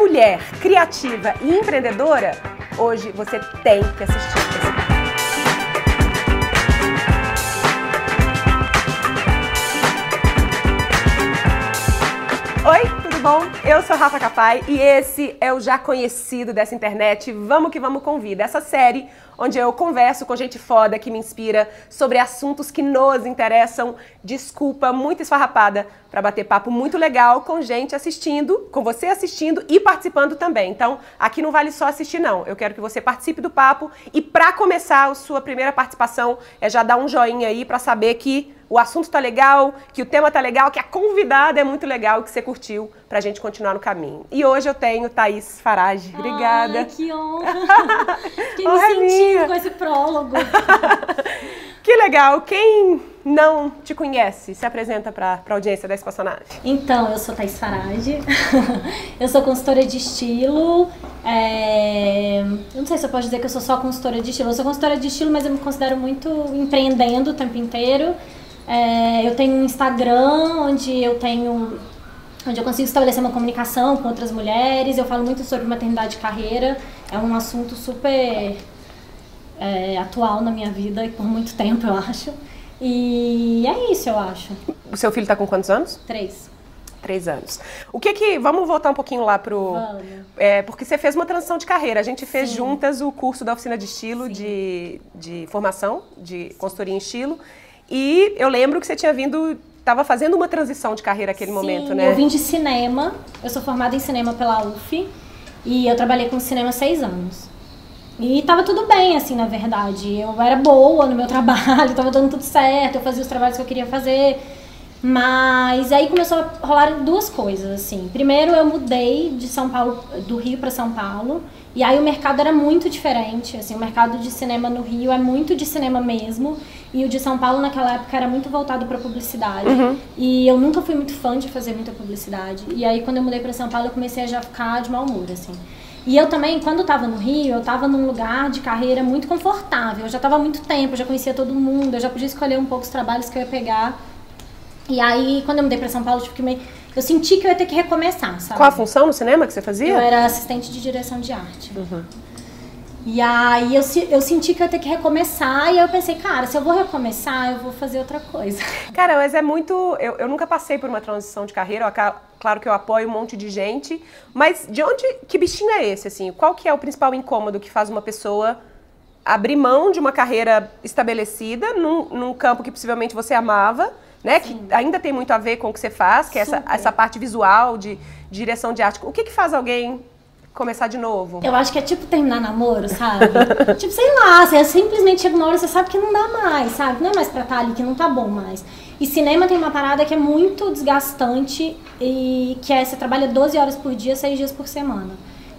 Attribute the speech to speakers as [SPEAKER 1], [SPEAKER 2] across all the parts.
[SPEAKER 1] mulher, criativa e empreendedora, hoje você tem que assistir. Oi, tudo bom? Eu sou Rafa Capai e esse é o já conhecido dessa internet Vamos que Vamos Convida, essa série onde eu converso com gente foda que me inspira sobre assuntos que nos interessam. Desculpa, muito esfarrapada para bater papo muito legal com gente assistindo, com você assistindo e participando também. Então, aqui não vale só assistir não. Eu quero que você participe do papo e para começar a sua primeira participação é já dar um joinha aí para saber que o assunto tá legal, que o tema tá legal, que a convidada é muito legal, que você curtiu, pra gente continuar no caminho. E hoje eu tenho Thaís Farage. Obrigada.
[SPEAKER 2] Ai, que honra! Fiquei me sentindo com esse prólogo.
[SPEAKER 1] que legal! Quem não te conhece, se apresenta para a audiência da Espaçonave.
[SPEAKER 2] Então, eu sou Thaís Farage, eu sou consultora de estilo. É... Eu não sei se eu posso dizer que eu sou só consultora de estilo. Eu sou consultora de estilo, mas eu me considero muito empreendendo o tempo inteiro. É, eu tenho um Instagram onde eu tenho onde eu consigo estabelecer uma comunicação com outras mulheres. Eu falo muito sobre maternidade e carreira. É um assunto super é, atual na minha vida e por muito tempo, eu acho. E é isso, eu acho.
[SPEAKER 1] O seu filho está com quantos anos?
[SPEAKER 2] Três.
[SPEAKER 1] Três anos. O que que. Vamos voltar um pouquinho lá pro.
[SPEAKER 2] Vamos.
[SPEAKER 1] É, porque você fez uma transição de carreira. A gente fez Sim. juntas o curso da oficina de estilo, de, de formação, de consultoria em estilo. E eu lembro que você tinha vindo, estava fazendo uma transição de carreira naquele
[SPEAKER 2] Sim,
[SPEAKER 1] momento, né?
[SPEAKER 2] Eu vim de cinema, eu sou formada em cinema pela UF e eu trabalhei com cinema seis anos. E tava tudo bem, assim, na verdade. Eu era boa no meu trabalho, tava dando tudo certo, eu fazia os trabalhos que eu queria fazer. Mas aí começou a rolar duas coisas, assim. Primeiro eu mudei de São Paulo, do Rio para São Paulo, e aí o mercado era muito diferente, assim, o mercado de cinema no Rio é muito de cinema mesmo, e o de São Paulo naquela época era muito voltado para publicidade.
[SPEAKER 1] Uhum.
[SPEAKER 2] E eu nunca fui muito fã de fazer muita publicidade. E aí quando eu mudei para São Paulo, eu comecei a já ficar de mau humor, assim. E eu também, quando estava no Rio, eu estava num lugar de carreira muito confortável. Eu já estava há muito tempo, eu já conhecia todo mundo, eu já podia escolher um pouco os trabalhos que eu ia pegar. E aí, quando eu mudei pra São Paulo, tipo, meio... eu senti que eu ia ter que recomeçar, sabe?
[SPEAKER 1] Qual a função no cinema que você fazia?
[SPEAKER 2] Eu era assistente de direção de arte.
[SPEAKER 1] Uhum.
[SPEAKER 2] E aí eu, eu senti que eu ia ter que recomeçar e aí eu pensei, cara, se eu vou recomeçar, eu vou fazer outra coisa.
[SPEAKER 1] Cara, mas é muito. Eu, eu nunca passei por uma transição de carreira, eu, claro que eu apoio um monte de gente, mas de onde. Que bichinho é esse, assim? Qual que é o principal incômodo que faz uma pessoa abrir mão de uma carreira estabelecida num, num campo que possivelmente você amava? Né, que ainda tem muito a ver com o que você faz, que é essa, essa parte visual de, de direção de arte. O que, que faz alguém começar de novo?
[SPEAKER 2] Eu acho que é tipo terminar namoro, sabe? tipo, sei lá, você simplesmente chega uma hora e você sabe que não dá mais, sabe? Não é mais pra estar ali, que não tá bom mais. E cinema tem uma parada que é muito desgastante e que é você trabalha 12 horas por dia, 6 dias por semana.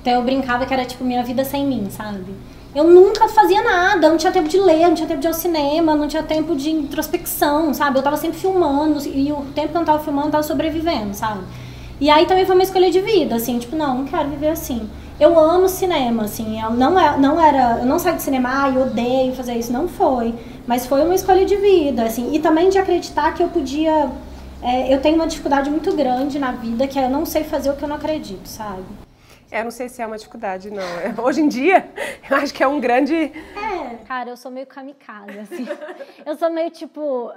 [SPEAKER 2] Então eu brincava que era tipo minha vida sem mim, sabe? Eu nunca fazia nada, não tinha tempo de ler, não tinha tempo de ir ao cinema, não tinha tempo de introspecção, sabe? Eu tava sempre filmando e o tempo que eu não tava filmando eu tava sobrevivendo, sabe? E aí também foi uma escolha de vida, assim, tipo, não, não quero viver assim. Eu amo cinema, assim, eu não, é, não era, eu não saí de cinema, e odeio fazer isso, não foi. Mas foi uma escolha de vida, assim, e também de acreditar que eu podia. É, eu tenho uma dificuldade muito grande na vida, que é eu não sei fazer o que eu não acredito, sabe?
[SPEAKER 1] É, eu não sei se é uma dificuldade, não. É, hoje em dia, eu acho que é um grande.
[SPEAKER 2] É, cara, eu sou meio kamikaze, assim. eu sou meio tipo.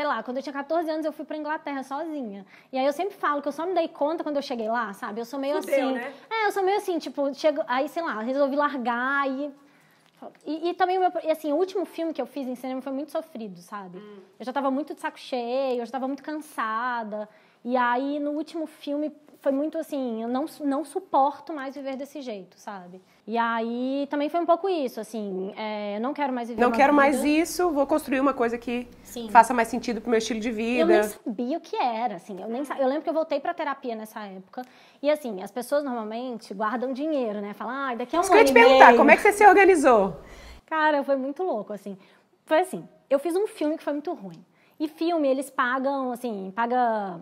[SPEAKER 2] Sei lá, quando eu tinha 14 anos eu fui pra Inglaterra sozinha. E aí eu sempre falo que eu só me dei conta quando eu cheguei lá, sabe? Eu sou meio
[SPEAKER 1] Fudeu,
[SPEAKER 2] assim.
[SPEAKER 1] Né?
[SPEAKER 2] É, eu sou meio assim, tipo, chego, aí sei lá, resolvi largar e e, e, também, o meu, e assim, o último filme que eu fiz em cinema foi muito sofrido, sabe? Hum. Eu já estava muito de saco cheio, eu já estava muito cansada. E aí, no último filme, foi muito assim, eu não, não suporto mais viver desse jeito, sabe? E aí também foi um pouco isso, assim, é, eu não quero mais viver
[SPEAKER 1] Não quero
[SPEAKER 2] vida.
[SPEAKER 1] mais isso, vou construir uma coisa que Sim. faça mais sentido pro meu estilo de vida.
[SPEAKER 2] Eu nem sabia o que era, assim, eu nem eu lembro que eu voltei pra terapia nessa época, e assim, as pessoas normalmente guardam dinheiro, né? Falam, ah, daqui a um
[SPEAKER 1] Isso
[SPEAKER 2] ano
[SPEAKER 1] que eu ia te perguntar, como é que você se organizou?
[SPEAKER 2] Cara, foi muito louco, assim. Foi assim, eu fiz um filme que foi muito ruim. E filme, eles pagam, assim, paga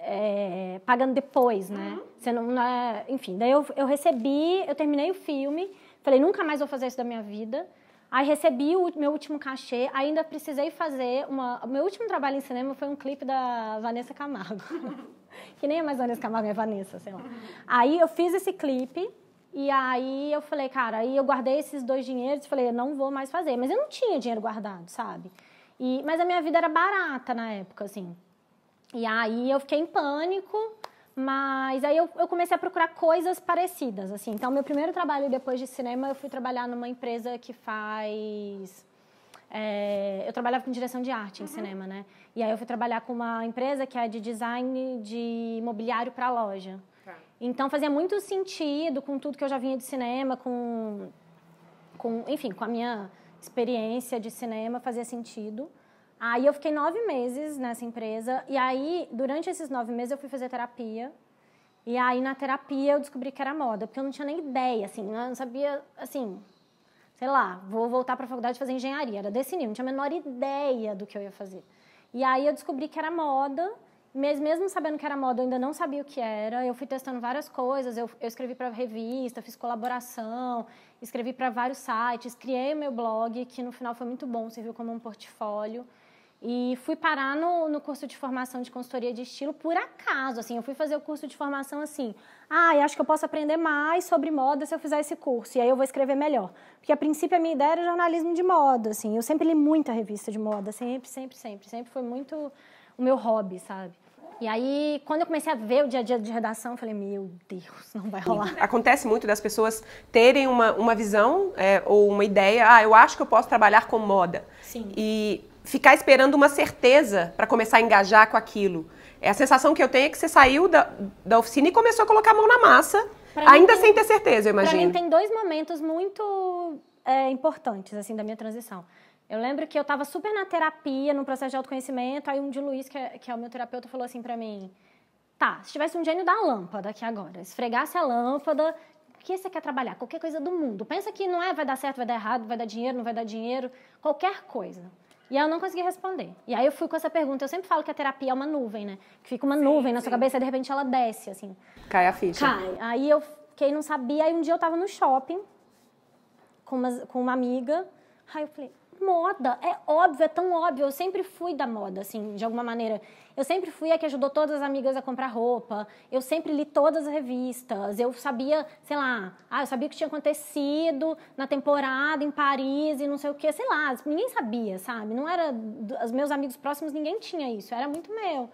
[SPEAKER 2] é, pagando depois, né? Uhum. Você não, não é, enfim, daí eu, eu recebi, eu terminei o filme, falei, nunca mais vou fazer isso da minha vida. Aí recebi o meu último cachê, ainda precisei fazer uma. O meu último trabalho em cinema foi um clipe da Vanessa Camargo. que nem a Amazônia Camargo e a Vanessa, sei lá. Aí eu fiz esse clipe e aí eu falei, cara, aí eu guardei esses dois dinheiros e falei, não vou mais fazer. Mas eu não tinha dinheiro guardado, sabe? E, mas a minha vida era barata na época, assim. E aí eu fiquei em pânico, mas aí eu, eu comecei a procurar coisas parecidas, assim. Então, meu primeiro trabalho depois de cinema, eu fui trabalhar numa empresa que faz... É, eu trabalhava com direção de arte em uhum. cinema, né? E aí eu fui trabalhar com uma empresa que é de design de mobiliário para loja. Tá. Então fazia muito sentido com tudo que eu já vinha de cinema, com, com enfim, com a minha experiência de cinema, fazia sentido. Aí eu fiquei nove meses nessa empresa e aí durante esses nove meses eu fui fazer terapia. E aí na terapia eu descobri que era moda, porque eu não tinha nem ideia, assim, eu não sabia, assim, sei lá, vou voltar para a faculdade fazer engenharia, era desse nível, não tinha a menor ideia do que eu ia fazer. E aí eu descobri que era moda, mesmo sabendo que era moda, eu ainda não sabia o que era. Eu fui testando várias coisas, eu, eu escrevi para revista, fiz colaboração, escrevi para vários sites, criei o meu blog, que no final foi muito bom, serviu como um portfólio. E fui parar no, no curso de formação de consultoria de estilo por acaso, assim, eu fui fazer o curso de formação assim, ah, e acho que eu posso aprender mais sobre moda se eu fizer esse curso, e aí eu vou escrever melhor. Porque a princípio a minha ideia era jornalismo de moda, assim, eu sempre li muita revista de moda, sempre, sempre, sempre, sempre foi muito o meu hobby, sabe? E aí, quando eu comecei a ver o dia a dia de redação, eu falei, meu Deus, não vai rolar.
[SPEAKER 1] Acontece muito das pessoas terem uma, uma visão é, ou uma ideia, ah, eu acho que eu posso trabalhar com moda.
[SPEAKER 2] Sim.
[SPEAKER 1] E ficar esperando uma certeza para começar a engajar com aquilo. É a sensação que eu tenho é que você saiu da, da oficina e começou a colocar a mão na massa, pra ainda tem, sem ter certeza, eu imagino.
[SPEAKER 2] Para mim tem dois momentos muito é, importantes assim da minha transição. Eu lembro que eu estava super na terapia, no processo de autoconhecimento, aí um de Luiz, que é, que é o meu terapeuta, falou assim para mim: "Tá, se tivesse um gênio da lâmpada aqui agora, esfregasse a lâmpada, o que você quer trabalhar? Qualquer coisa do mundo. Pensa que não é vai dar certo, vai dar errado, vai dar dinheiro, não vai dar dinheiro, qualquer coisa. E aí eu não consegui responder. E aí eu fui com essa pergunta. Eu sempre falo que a terapia é uma nuvem, né? Que fica uma sim, nuvem na sim. sua cabeça e de repente ela desce, assim.
[SPEAKER 1] Cai a ficha.
[SPEAKER 2] Cai. Aí eu fiquei, não sabia. Aí um dia eu tava no shopping com uma, com uma amiga. Aí eu falei, moda, é óbvio, é tão óbvio. Eu sempre fui da moda, assim, de alguma maneira. Eu sempre fui a que ajudou todas as amigas a comprar roupa. Eu sempre li todas as revistas. Eu sabia, sei lá, ah, eu sabia o que tinha acontecido na temporada em Paris e não sei o que, sei lá. Ninguém sabia, sabe? Não era. Os meus amigos próximos, ninguém tinha isso. Era muito meu.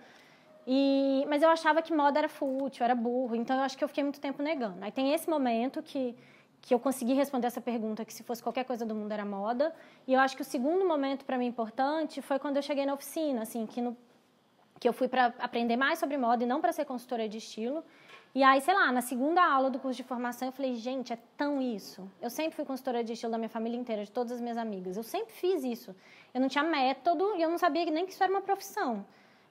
[SPEAKER 2] E, mas eu achava que moda era fútil, era burro. Então eu acho que eu fiquei muito tempo negando. Aí tem esse momento que que eu consegui responder essa pergunta, que se fosse qualquer coisa do mundo era moda. E eu acho que o segundo momento para mim importante foi quando eu cheguei na oficina, assim, que, no, que eu fui para aprender mais sobre moda e não para ser consultora de estilo. E aí, sei lá, na segunda aula do curso de formação, eu falei, gente, é tão isso. Eu sempre fui consultora de estilo da minha família inteira, de todas as minhas amigas. Eu sempre fiz isso. Eu não tinha método e eu não sabia nem que isso era uma profissão.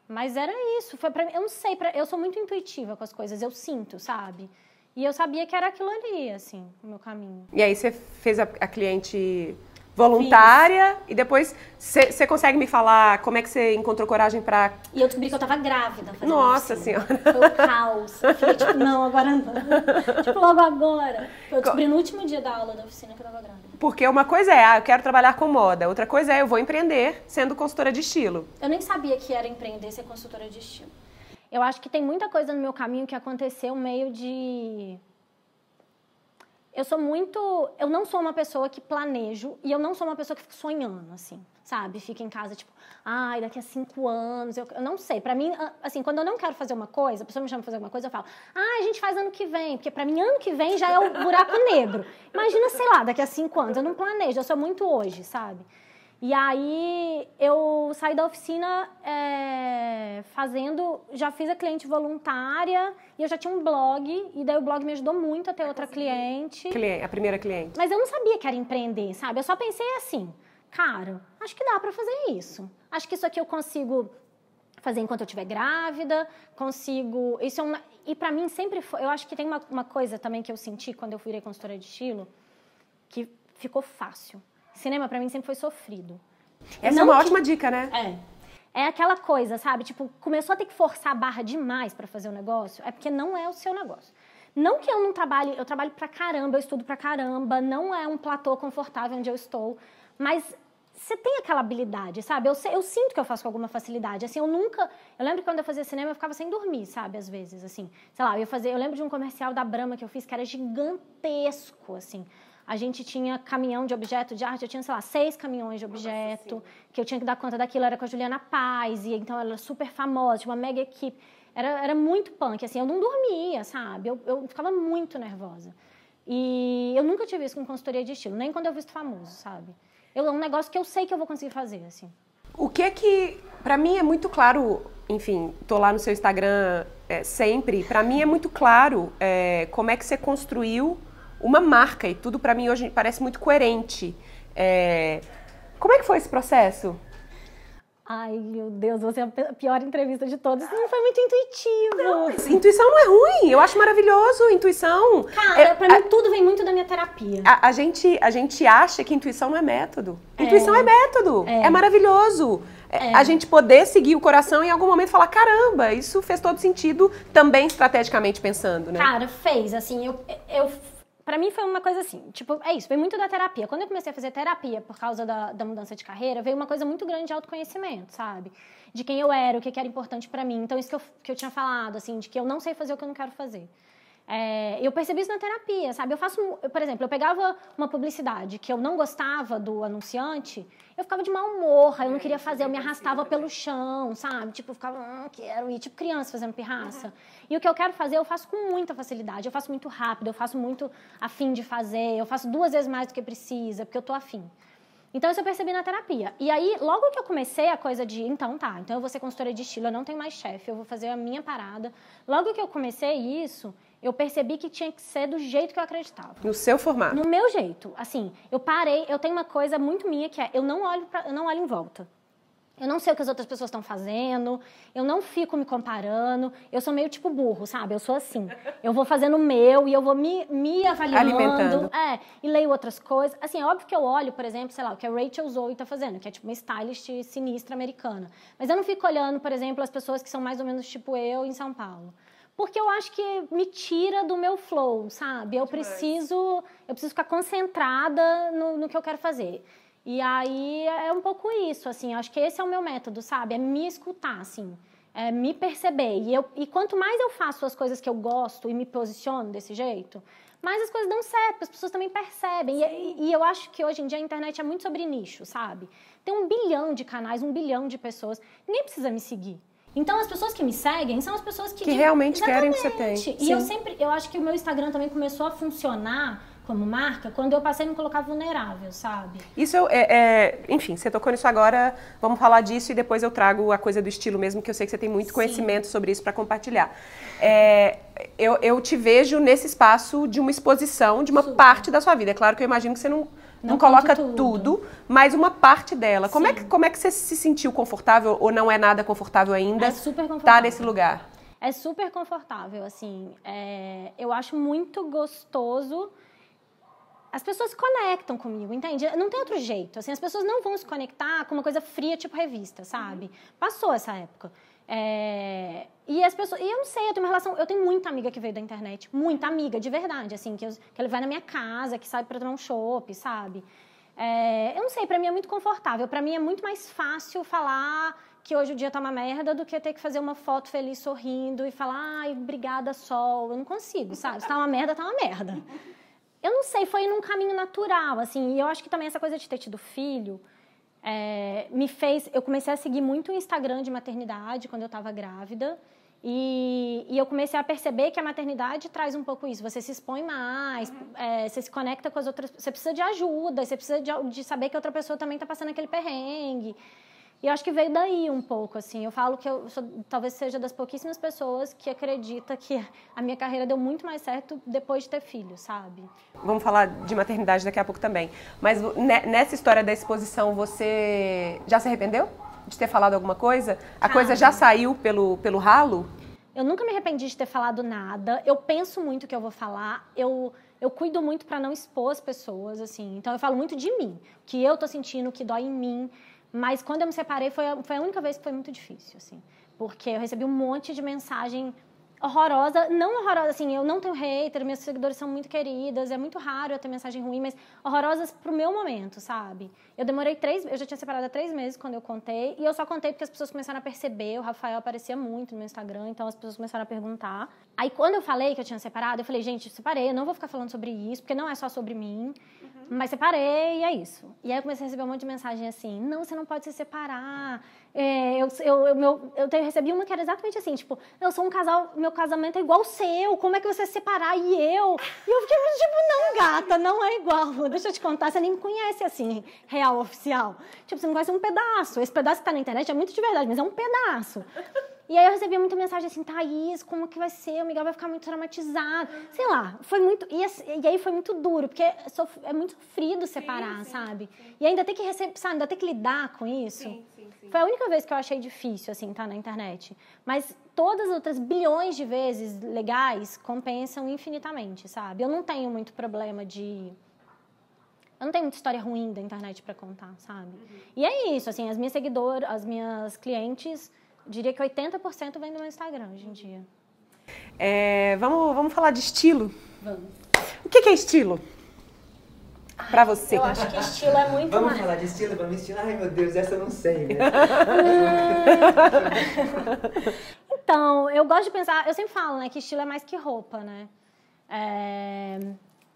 [SPEAKER 2] Mas era isso. Foi mim, eu não sei, pra, eu sou muito intuitiva com as coisas, eu sinto, sabe? E eu sabia que era aquilo ali, assim, o meu caminho.
[SPEAKER 1] E aí você fez a, a cliente voluntária Fiz. e depois você consegue me falar como é que você encontrou coragem para
[SPEAKER 2] E eu descobri que eu tava grávida.
[SPEAKER 1] Nossa senhora.
[SPEAKER 2] Foi o caos. Eu falei, tipo, não, agora não. tipo, logo agora. Eu descobri no último dia da aula da oficina que eu tava grávida.
[SPEAKER 1] Porque uma coisa é, ah, eu quero trabalhar com moda. Outra coisa é, eu vou empreender sendo consultora de estilo.
[SPEAKER 2] Eu nem sabia que era empreender ser consultora de estilo. Eu acho que tem muita coisa no meu caminho que aconteceu meio de. Eu sou muito. Eu não sou uma pessoa que planejo e eu não sou uma pessoa que fica sonhando, assim, sabe? Fica em casa, tipo, ai, daqui a cinco anos. Eu, eu não sei. Para mim, assim, quando eu não quero fazer uma coisa, a pessoa me chama pra fazer alguma coisa, eu falo, ah, a gente faz ano que vem. Porque para mim, ano que vem já é o buraco negro. Imagina, sei lá, daqui a cinco anos. Eu não planejo, eu sou muito hoje, sabe? E aí eu saí da oficina é, fazendo, já fiz a cliente voluntária e eu já tinha um blog, e daí o blog me ajudou muito a ter outra cliente.
[SPEAKER 1] A primeira cliente.
[SPEAKER 2] Mas eu não sabia que era empreender, sabe? Eu só pensei assim, cara, acho que dá para fazer isso. Acho que isso aqui eu consigo fazer enquanto eu estiver grávida, consigo. Isso é uma. E para mim sempre foi. Eu acho que tem uma, uma coisa também que eu senti quando eu virei consultora de estilo, que ficou fácil cinema para mim sempre foi sofrido.
[SPEAKER 1] Essa é uma ótima dica, né?
[SPEAKER 2] É. É aquela coisa, sabe? Tipo, começou a ter que forçar a barra demais para fazer o negócio, é porque não é o seu negócio. Não que eu não trabalhe, eu trabalho pra caramba, eu estudo pra caramba, não é um platô confortável onde eu estou, mas você tem aquela habilidade, sabe? Eu, eu sinto que eu faço com alguma facilidade. Assim, eu nunca. Eu lembro que quando eu fazia cinema, eu ficava sem dormir, sabe? Às vezes, assim. Sei lá, eu, fazia, eu lembro de um comercial da Brahma que eu fiz que era gigantesco, assim. A gente tinha caminhão de objeto de arte, eu tinha, sei lá, seis caminhões de objeto, Nossa, que eu tinha que dar conta daquilo, era com a Juliana Paz, e então ela era super famosa, tinha uma mega equipe. Era, era muito punk, assim, eu não dormia, sabe? Eu, eu ficava muito nervosa. E eu nunca tive isso com consultoria de estilo, nem quando eu visto famoso, sabe? Eu, é um negócio que eu sei que eu vou conseguir fazer, assim.
[SPEAKER 1] O que é que, para mim é muito claro, enfim, tô lá no seu Instagram é, sempre, para mim é muito claro é, como é que você construiu uma marca e tudo para mim hoje parece muito coerente. É, como é que foi esse processo?
[SPEAKER 2] Ai, meu Deus, você é a pior entrevista de todas. Não foi muito intuitivo.
[SPEAKER 1] Não, intuição não é ruim. Eu acho maravilhoso intuição.
[SPEAKER 2] Cara, é, pra mim a, tudo vem muito da minha terapia.
[SPEAKER 1] A, a, gente, a gente acha que intuição não é método. É. Intuição é método. É, é maravilhoso. É, é. A gente poder seguir o coração e em algum momento falar: caramba, isso fez todo sentido também estrategicamente pensando, né?
[SPEAKER 2] Cara, fez. Assim, eu, eu para mim foi uma coisa assim, tipo, é isso, veio muito da terapia. Quando eu comecei a fazer terapia por causa da, da mudança de carreira, veio uma coisa muito grande de autoconhecimento, sabe? De quem eu era, o que, que era importante para mim. Então, isso que eu, que eu tinha falado, assim, de que eu não sei fazer o que eu não quero fazer. É, eu percebi isso na terapia, sabe? Eu faço, eu, por exemplo, eu pegava uma publicidade que eu não gostava do anunciante, eu ficava de mau humor, eu não queria fazer, eu me arrastava pelo chão, sabe? Tipo, eu ficava, ah, quero ir, tipo criança fazendo pirraça. Uhum. E o que eu quero fazer, eu faço com muita facilidade, eu faço muito rápido, eu faço muito afim de fazer, eu faço duas vezes mais do que precisa, porque eu tô afim. Então, isso eu percebi na terapia. E aí, logo que eu comecei a coisa de, então tá, então eu vou ser consultora de estilo, eu não tenho mais chefe, eu vou fazer a minha parada. Logo que eu comecei isso, eu percebi que tinha que ser do jeito que eu acreditava.
[SPEAKER 1] No seu formato?
[SPEAKER 2] No meu jeito. Assim, eu parei, eu tenho uma coisa muito minha que é, eu não olho, pra, eu não olho em volta. Eu não sei o que as outras pessoas estão fazendo, eu não fico me comparando, eu sou meio tipo burro, sabe? Eu sou assim. Eu vou fazendo o meu e eu vou me, me avaliando.
[SPEAKER 1] Alimentando.
[SPEAKER 2] É, e leio outras coisas. Assim, é óbvio que eu olho, por exemplo, sei lá, o que a Rachel Zoe está fazendo, que é tipo uma stylist sinistra americana. Mas eu não fico olhando, por exemplo, as pessoas que são mais ou menos tipo eu em São Paulo porque eu acho que me tira do meu flow, sabe? Eu preciso, eu preciso ficar concentrada no, no que eu quero fazer. E aí é um pouco isso, assim, acho que esse é o meu método, sabe? É me escutar, assim, é me perceber. E, eu, e quanto mais eu faço as coisas que eu gosto e me posiciono desse jeito, mais as coisas dão certo, as pessoas também percebem. E, e, eu acho que hoje em dia a internet é muito sobre nicho, sabe? Tem um bilhão de canais, um bilhão de pessoas. Ninguém precisa me seguir. Então as pessoas que me seguem são as pessoas que,
[SPEAKER 1] que realmente querem que você tem.
[SPEAKER 2] E eu sempre, eu acho que o meu Instagram também começou a funcionar como marca quando eu passei a me colocar vulnerável, sabe?
[SPEAKER 1] Isso é, é, enfim, você tocou nisso agora, vamos falar disso e depois eu trago a coisa do estilo mesmo, que eu sei que você tem muito Sim. conhecimento sobre isso para compartilhar. É, eu, eu te vejo nesse espaço de uma exposição de uma Super. parte da sua vida. É claro que eu imagino que você não não, não coloca tudo. tudo. mas uma parte dela. Como é, que, como é que você se sentiu confortável ou não é nada confortável ainda?
[SPEAKER 2] É super confortável.
[SPEAKER 1] Tá nesse lugar?
[SPEAKER 2] É super confortável, assim. É, eu acho muito gostoso. As pessoas se conectam comigo, entende? Não tem outro jeito. Assim, as pessoas não vão se conectar com uma coisa fria, tipo revista, sabe? Passou essa época. É, e as pessoas. E eu não sei, eu tenho uma relação. Eu tenho muita amiga que veio da internet. Muita amiga, de verdade. Assim, que, eu, que ele vai na minha casa, que sabe para tomar um chopp, sabe? É, eu não sei, para mim é muito confortável. Para mim é muito mais fácil falar que hoje o dia tá uma merda do que ter que fazer uma foto feliz sorrindo e falar, ai, obrigada, sol. Eu não consigo, sabe? Se tá uma merda, tá uma merda. Eu não sei, foi num caminho natural, assim. E eu acho que também essa coisa de ter tido filho é, me fez. Eu comecei a seguir muito o Instagram de maternidade quando eu estava grávida. E, e, eu comecei a perceber que a maternidade traz um pouco isso. Você se expõe mais, uhum. é, você se conecta com as outras. Você precisa de ajuda, você precisa de, de saber que outra pessoa também está passando aquele perrengue. E eu acho que veio daí um pouco, assim. Eu falo que eu sou, talvez seja das pouquíssimas pessoas que acredita que a minha carreira deu muito mais certo depois de ter filho, sabe?
[SPEAKER 1] Vamos falar de maternidade daqui a pouco também. Mas nessa história da exposição, você já se arrependeu de ter falado alguma coisa? A Cara, coisa já saiu pelo, pelo ralo?
[SPEAKER 2] Eu nunca me arrependi de ter falado nada. Eu penso muito o que eu vou falar. Eu eu cuido muito para não expor as pessoas, assim. Então eu falo muito de mim, o que eu tô sentindo, o que dói em mim. Mas quando eu me separei, foi a, foi a única vez que foi muito difícil, assim. Porque eu recebi um monte de mensagem horrorosa, não horrorosa, assim, eu não tenho hater, meus seguidores são muito queridas, é muito raro eu ter mensagem ruim, mas horrorosas pro meu momento, sabe? Eu demorei três, eu já tinha separado há três meses quando eu contei, e eu só contei porque as pessoas começaram a perceber, o Rafael aparecia muito no meu Instagram, então as pessoas começaram a perguntar. Aí quando eu falei que eu tinha separado, eu falei, gente, separei, eu não vou ficar falando sobre isso, porque não é só sobre mim, uhum. mas separei e é isso. E aí eu comecei a receber um monte de mensagem assim, não, você não pode se separar, é, eu, eu, eu, meu, eu recebi uma que era exatamente assim, tipo, eu sou um casal, meu casamento é igual o seu, como é que você se separar e eu? E eu fiquei tipo, não, gata, não é igual. Deixa eu te contar, você nem me conhece assim, real, oficial. Tipo, você não conhece um pedaço. Esse pedaço que tá na internet é muito de verdade, mas é um pedaço. E aí eu recebia muita mensagem assim, Thaís, como que vai ser? O Miguel vai ficar muito traumatizado. Sei lá, foi muito. E, e aí foi muito duro, porque é muito sofrido separar, sim, sim, sabe? Sim. E ainda ter que receber, sabe, ainda ter que lidar com isso. Sim, sim. Foi a única vez que eu achei difícil, assim, estar tá na internet. Mas todas as outras bilhões de vezes legais compensam infinitamente, sabe? Eu não tenho muito problema de. Eu não tenho muita história ruim da internet para contar, sabe? Uhum. E é isso, assim, as minhas seguidoras, as minhas clientes diria que 80% vem do meu Instagram hoje em dia.
[SPEAKER 1] É, vamos, vamos falar de estilo?
[SPEAKER 2] Vamos.
[SPEAKER 1] O que, é estilo? Pra você.
[SPEAKER 2] Eu acho que estilo é muito
[SPEAKER 3] Vamos
[SPEAKER 2] mais.
[SPEAKER 3] falar de estilo? Vamos estilo? Ai, meu Deus, essa eu não sei, né?
[SPEAKER 2] então, eu gosto de pensar... Eu sempre falo, né? Que estilo é mais que roupa, né? É...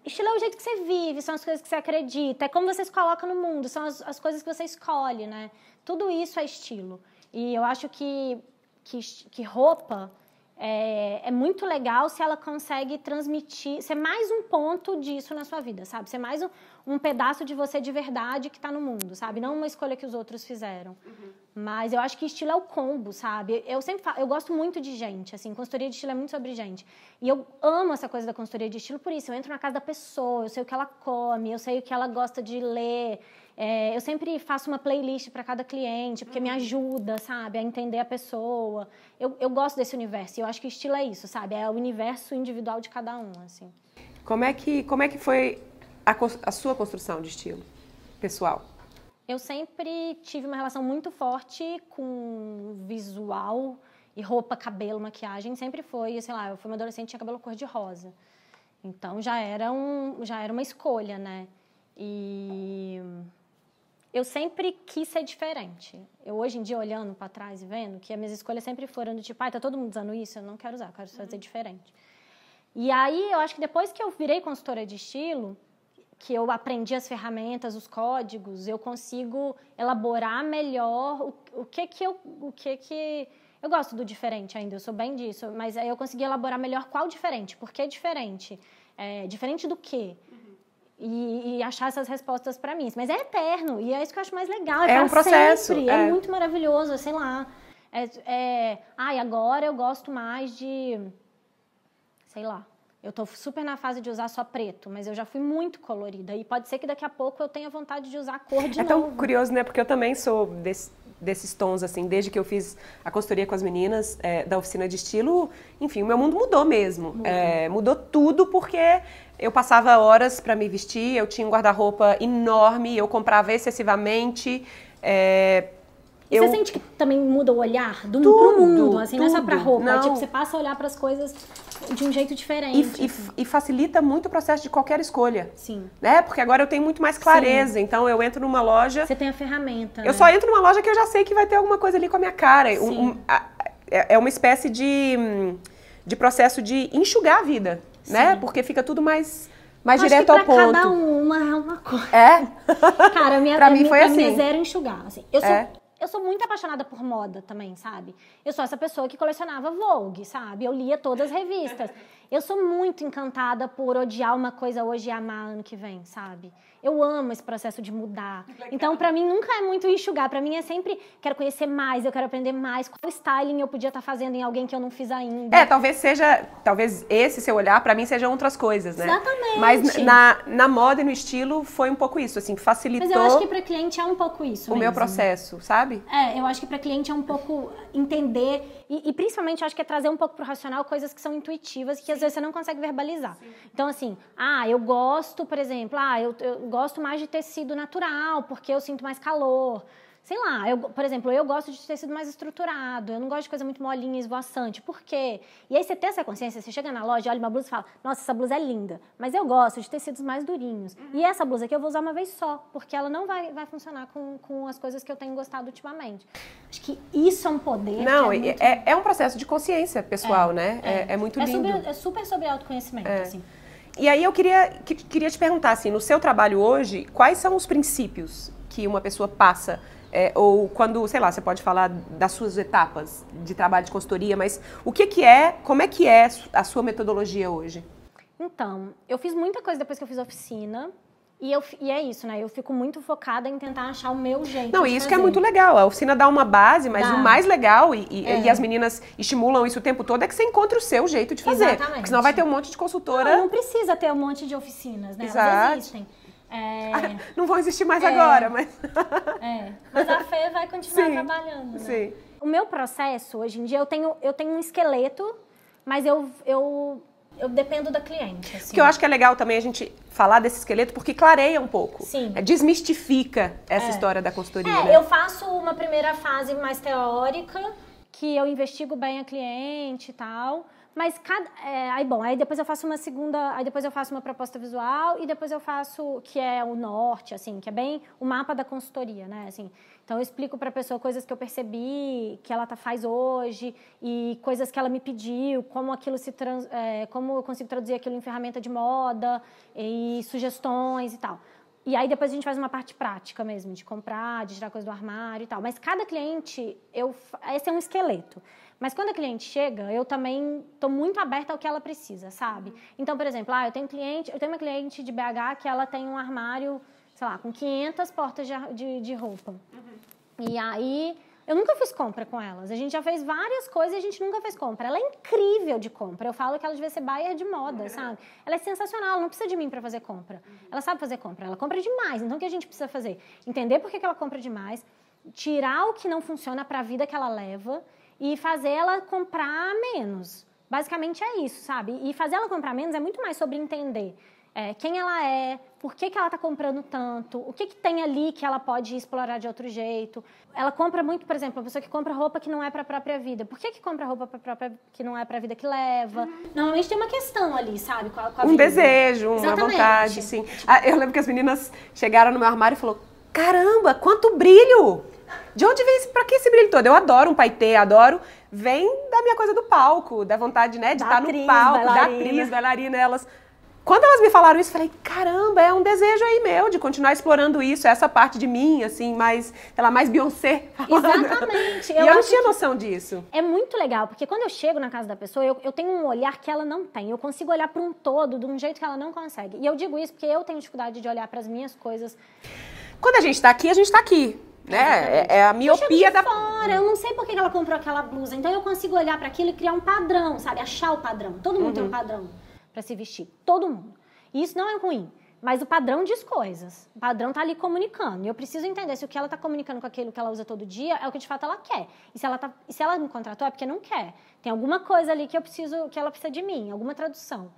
[SPEAKER 2] Estilo é o jeito que você vive, são as coisas que você acredita, é como você se coloca no mundo, são as, as coisas que você escolhe, né? Tudo isso é estilo. E eu acho que, que, que roupa é, é, muito legal se ela consegue transmitir, ser mais um ponto disso na sua vida, sabe? Ser mais um, um pedaço de você de verdade que está no mundo, sabe? Não uma escolha que os outros fizeram. Uhum. Mas eu acho que estilo é o combo, sabe? Eu sempre falo, eu gosto muito de gente, assim, consultoria de estilo é muito sobre gente. E eu amo essa coisa da consultoria de estilo por isso. Eu entro na casa da pessoa, eu sei o que ela come, eu sei o que ela gosta de ler. É, eu sempre faço uma playlist para cada cliente, porque me ajuda, sabe, a entender a pessoa. Eu, eu gosto desse universo. E eu acho que estilo é isso, sabe? É o universo individual de cada um, assim.
[SPEAKER 1] Como é que, como é que foi a, a sua construção de estilo pessoal?
[SPEAKER 2] Eu sempre tive uma relação muito forte com visual e roupa, cabelo, maquiagem. Sempre foi, sei lá, eu fui uma adolescente tinha cabelo cor de rosa. Então já era um, já era uma escolha, né? E eu sempre quis ser diferente. Eu hoje em dia olhando para trás e vendo que as minhas escolhas sempre foram do tipo, ah, tá todo mundo usando isso, eu não quero usar, eu quero fazer uhum. diferente. E aí eu acho que depois que eu virei consultora de estilo, que eu aprendi as ferramentas, os códigos, eu consigo elaborar melhor o, o que que eu o que que eu gosto do diferente ainda, eu sou bem disso, mas aí eu consegui elaborar melhor qual diferente, por que diferente, é, diferente do quê? E, e, achar essas respostas para mim. Mas é eterno e é isso que eu acho mais legal. É,
[SPEAKER 1] é um processo.
[SPEAKER 2] Sempre. É. é muito maravilhoso, sei lá. É, é, ai, agora eu gosto mais de, sei lá. Eu tô super na fase de usar só preto, mas eu já fui muito colorida e pode ser que daqui a pouco eu tenha vontade de usar cor de
[SPEAKER 1] é
[SPEAKER 2] novo.
[SPEAKER 1] É tão curioso, né? Porque eu também sou desse, desses tons, assim, desde que eu fiz a consultoria com as meninas é, da oficina de estilo, enfim, o meu mundo mudou mesmo. Mudou, é, mudou tudo porque eu passava horas para me vestir, eu tinha um guarda-roupa enorme, eu comprava excessivamente. É,
[SPEAKER 2] eu... Você sente que também muda o olhar do tudo, pro mundo, assim, tudo. não é só pra roupa. Não. Tipo, você passa a olhar para as coisas de um jeito diferente.
[SPEAKER 1] E,
[SPEAKER 2] assim.
[SPEAKER 1] e, e, facilita muito o processo de qualquer escolha.
[SPEAKER 2] Sim.
[SPEAKER 1] Né? Porque agora eu tenho muito mais clareza. Sim. Então eu entro numa loja.
[SPEAKER 2] Você tem a ferramenta.
[SPEAKER 1] Eu né? só entro numa loja que eu já sei que vai ter alguma coisa ali com a minha cara. Um, um, a, é, é uma espécie de, de processo de enxugar a vida. Né? Porque fica tudo mais mais
[SPEAKER 2] Acho
[SPEAKER 1] direto ao ponto.
[SPEAKER 2] cada uma é uma coisa.
[SPEAKER 1] É?
[SPEAKER 2] Cara, minha,
[SPEAKER 1] pra mim foi
[SPEAKER 2] pra
[SPEAKER 1] assim.
[SPEAKER 2] Mim é zero enxugar. Assim. Eu sou
[SPEAKER 1] é
[SPEAKER 2] eu sou muito apaixonada por moda também, sabe? Eu sou essa pessoa que colecionava Vogue, sabe? Eu lia todas as revistas. Eu sou muito encantada por odiar uma coisa hoje e amar ano que vem, sabe? Eu amo esse processo de mudar. Então, para mim, nunca é muito enxugar. Para mim, é sempre quero conhecer mais, eu quero aprender mais. Qual styling eu podia estar tá fazendo em alguém que eu não fiz ainda?
[SPEAKER 1] É, talvez seja, talvez esse seu olhar para mim sejam outras coisas, né?
[SPEAKER 2] Exatamente.
[SPEAKER 1] Mas na, na moda e no estilo foi um pouco isso, assim, facilitou.
[SPEAKER 2] Mas eu acho que para cliente é um pouco isso.
[SPEAKER 1] O
[SPEAKER 2] mesmo.
[SPEAKER 1] meu processo, sabe?
[SPEAKER 2] É, eu acho que para cliente é um pouco entender e, e, principalmente acho que é trazer um pouco pro racional coisas que são intuitivas que às vezes você não consegue verbalizar. Sim. Então assim, ah, eu gosto, por exemplo, ah, eu, eu gosto mais de tecido natural, porque eu sinto mais calor Sei lá, eu, por exemplo, eu gosto de tecido mais estruturado, eu não gosto de coisa muito molinha, esvoaçante. Por quê? E aí você tem essa consciência, você chega na loja, olha uma blusa e fala, nossa, essa blusa é linda, mas eu gosto de tecidos mais durinhos. Uhum. E essa blusa aqui eu vou usar uma vez só, porque ela não vai, vai funcionar com, com as coisas que eu tenho gostado ultimamente. Acho que isso é um poder.
[SPEAKER 1] Não,
[SPEAKER 2] é, muito...
[SPEAKER 1] é, é, um processo de consciência pessoal, é, né? É, é, é muito lindo.
[SPEAKER 2] É, sobre, é super sobre autoconhecimento, assim.
[SPEAKER 1] E aí eu queria, que, queria te perguntar, assim, no seu trabalho hoje, quais são os princípios que uma pessoa passa é, ou quando, sei lá, você pode falar das suas etapas de trabalho de consultoria, mas o que, que é, como é que é a sua metodologia hoje?
[SPEAKER 2] Então, eu fiz muita coisa depois que eu fiz oficina. E, eu, e é isso, né? Eu fico muito focada em tentar achar o meu jeito.
[SPEAKER 1] Não, isso fazer. que é muito legal. A oficina dá uma base, mas dá. o mais legal, e, e, é. e, as meninas estimulam isso o tempo todo, é que você encontre o seu jeito de fazer. Exatamente. Porque senão vai ter um monte de consultora.
[SPEAKER 2] Não, não precisa ter um monte de oficinas, né? Exato. Elas existem.
[SPEAKER 1] É... não vão existir mais é... agora, mas.
[SPEAKER 2] é. Mas a Fê vai continuar sim, trabalhando. Né?
[SPEAKER 1] Sim.
[SPEAKER 2] O meu processo, hoje em dia, eu tenho, eu tenho um esqueleto, mas eu, eu, eu dependo da cliente. Assim.
[SPEAKER 1] Que eu acho que é legal também a gente falar desse esqueleto, porque clareia um pouco.
[SPEAKER 2] Sim.
[SPEAKER 1] É, desmistifica essa é. história da consultoria.
[SPEAKER 2] É,
[SPEAKER 1] né?
[SPEAKER 2] eu faço uma primeira fase mais teórica, que eu investigo bem a cliente e tal. Mas cada. É, aí, bom, aí depois eu faço uma segunda. Aí depois eu faço uma proposta visual e depois eu faço, que é o norte, assim, que é bem o mapa da consultoria, né? Assim, então eu explico para a pessoa coisas que eu percebi, que ela tá, faz hoje, e coisas que ela me pediu, como aquilo se trans, é, como eu consigo traduzir aquilo em ferramenta de moda, e sugestões e tal. E aí depois a gente faz uma parte prática mesmo, de comprar, de tirar coisa do armário e tal. Mas cada cliente, eu, esse é um esqueleto. Mas quando a cliente chega, eu também estou muito aberta ao que ela precisa, sabe? Então, por exemplo, ah, eu tenho cliente, eu tenho uma cliente de BH que ela tem um armário, sei lá, com 500 portas de, de, de roupa. Uhum. E aí, eu nunca fiz compra com elas. A gente já fez várias coisas e a gente nunca fez compra. Ela é incrível de compra. Eu falo que ela devia ser buyer de moda, uhum. sabe? Ela é sensacional, ela não precisa de mim para fazer compra. Uhum. Ela sabe fazer compra, ela compra demais. Então, o que a gente precisa fazer? Entender por que ela compra demais, tirar o que não funciona para a vida que ela leva e fazer ela comprar menos. Basicamente é isso, sabe? E fazer ela comprar menos é muito mais sobre entender é, quem ela é, por que, que ela está comprando tanto, o que, que tem ali que ela pode explorar de outro jeito. Ela compra muito, por exemplo, uma pessoa que compra roupa que não é para a própria vida. Por que, que compra roupa pra própria, que não é para a vida que leva? Uhum. Normalmente tem uma questão ali, sabe? Com a, com a
[SPEAKER 1] um
[SPEAKER 2] vida.
[SPEAKER 1] desejo, uma Exatamente. vontade, sim. Ah, eu lembro que as meninas chegaram no meu armário e falaram: caramba, quanto brilho! De onde vem esse, pra que esse brilho todo? Eu adoro um paetê, adoro. Vem da minha coisa do palco, da vontade, né, de da estar atriz, no palco, bailarina. da atriz, bailarina, elas... Quando elas me falaram isso, eu falei, caramba, é um desejo aí meu de continuar explorando isso, essa parte de mim, assim, mais, sei lá, mais Beyoncé.
[SPEAKER 2] Exatamente.
[SPEAKER 1] Eu e eu não tinha noção disso.
[SPEAKER 2] É muito legal, porque quando eu chego na casa da pessoa, eu, eu tenho um olhar que ela não tem. Eu consigo olhar para um todo de um jeito que ela não consegue. E eu digo isso porque eu tenho dificuldade de olhar para as minhas coisas.
[SPEAKER 1] Quando a gente está aqui, a gente está aqui né? É, é, a miopia da.
[SPEAKER 2] Fora. Eu não sei por que ela comprou aquela blusa. Então eu consigo olhar para aquilo e criar um padrão, sabe? Achar o padrão. Todo mundo uhum. tem um uhum. padrão para se vestir. Todo mundo. E isso não é ruim. Mas o padrão diz coisas. O padrão tá ali comunicando. E eu preciso entender se o que ela tá comunicando com aquilo que ela usa todo dia é o que de fato ela quer. E se ela, tá, e se ela me contratou é porque não quer. Tem alguma coisa ali que eu preciso, que ela precisa de mim, alguma tradução.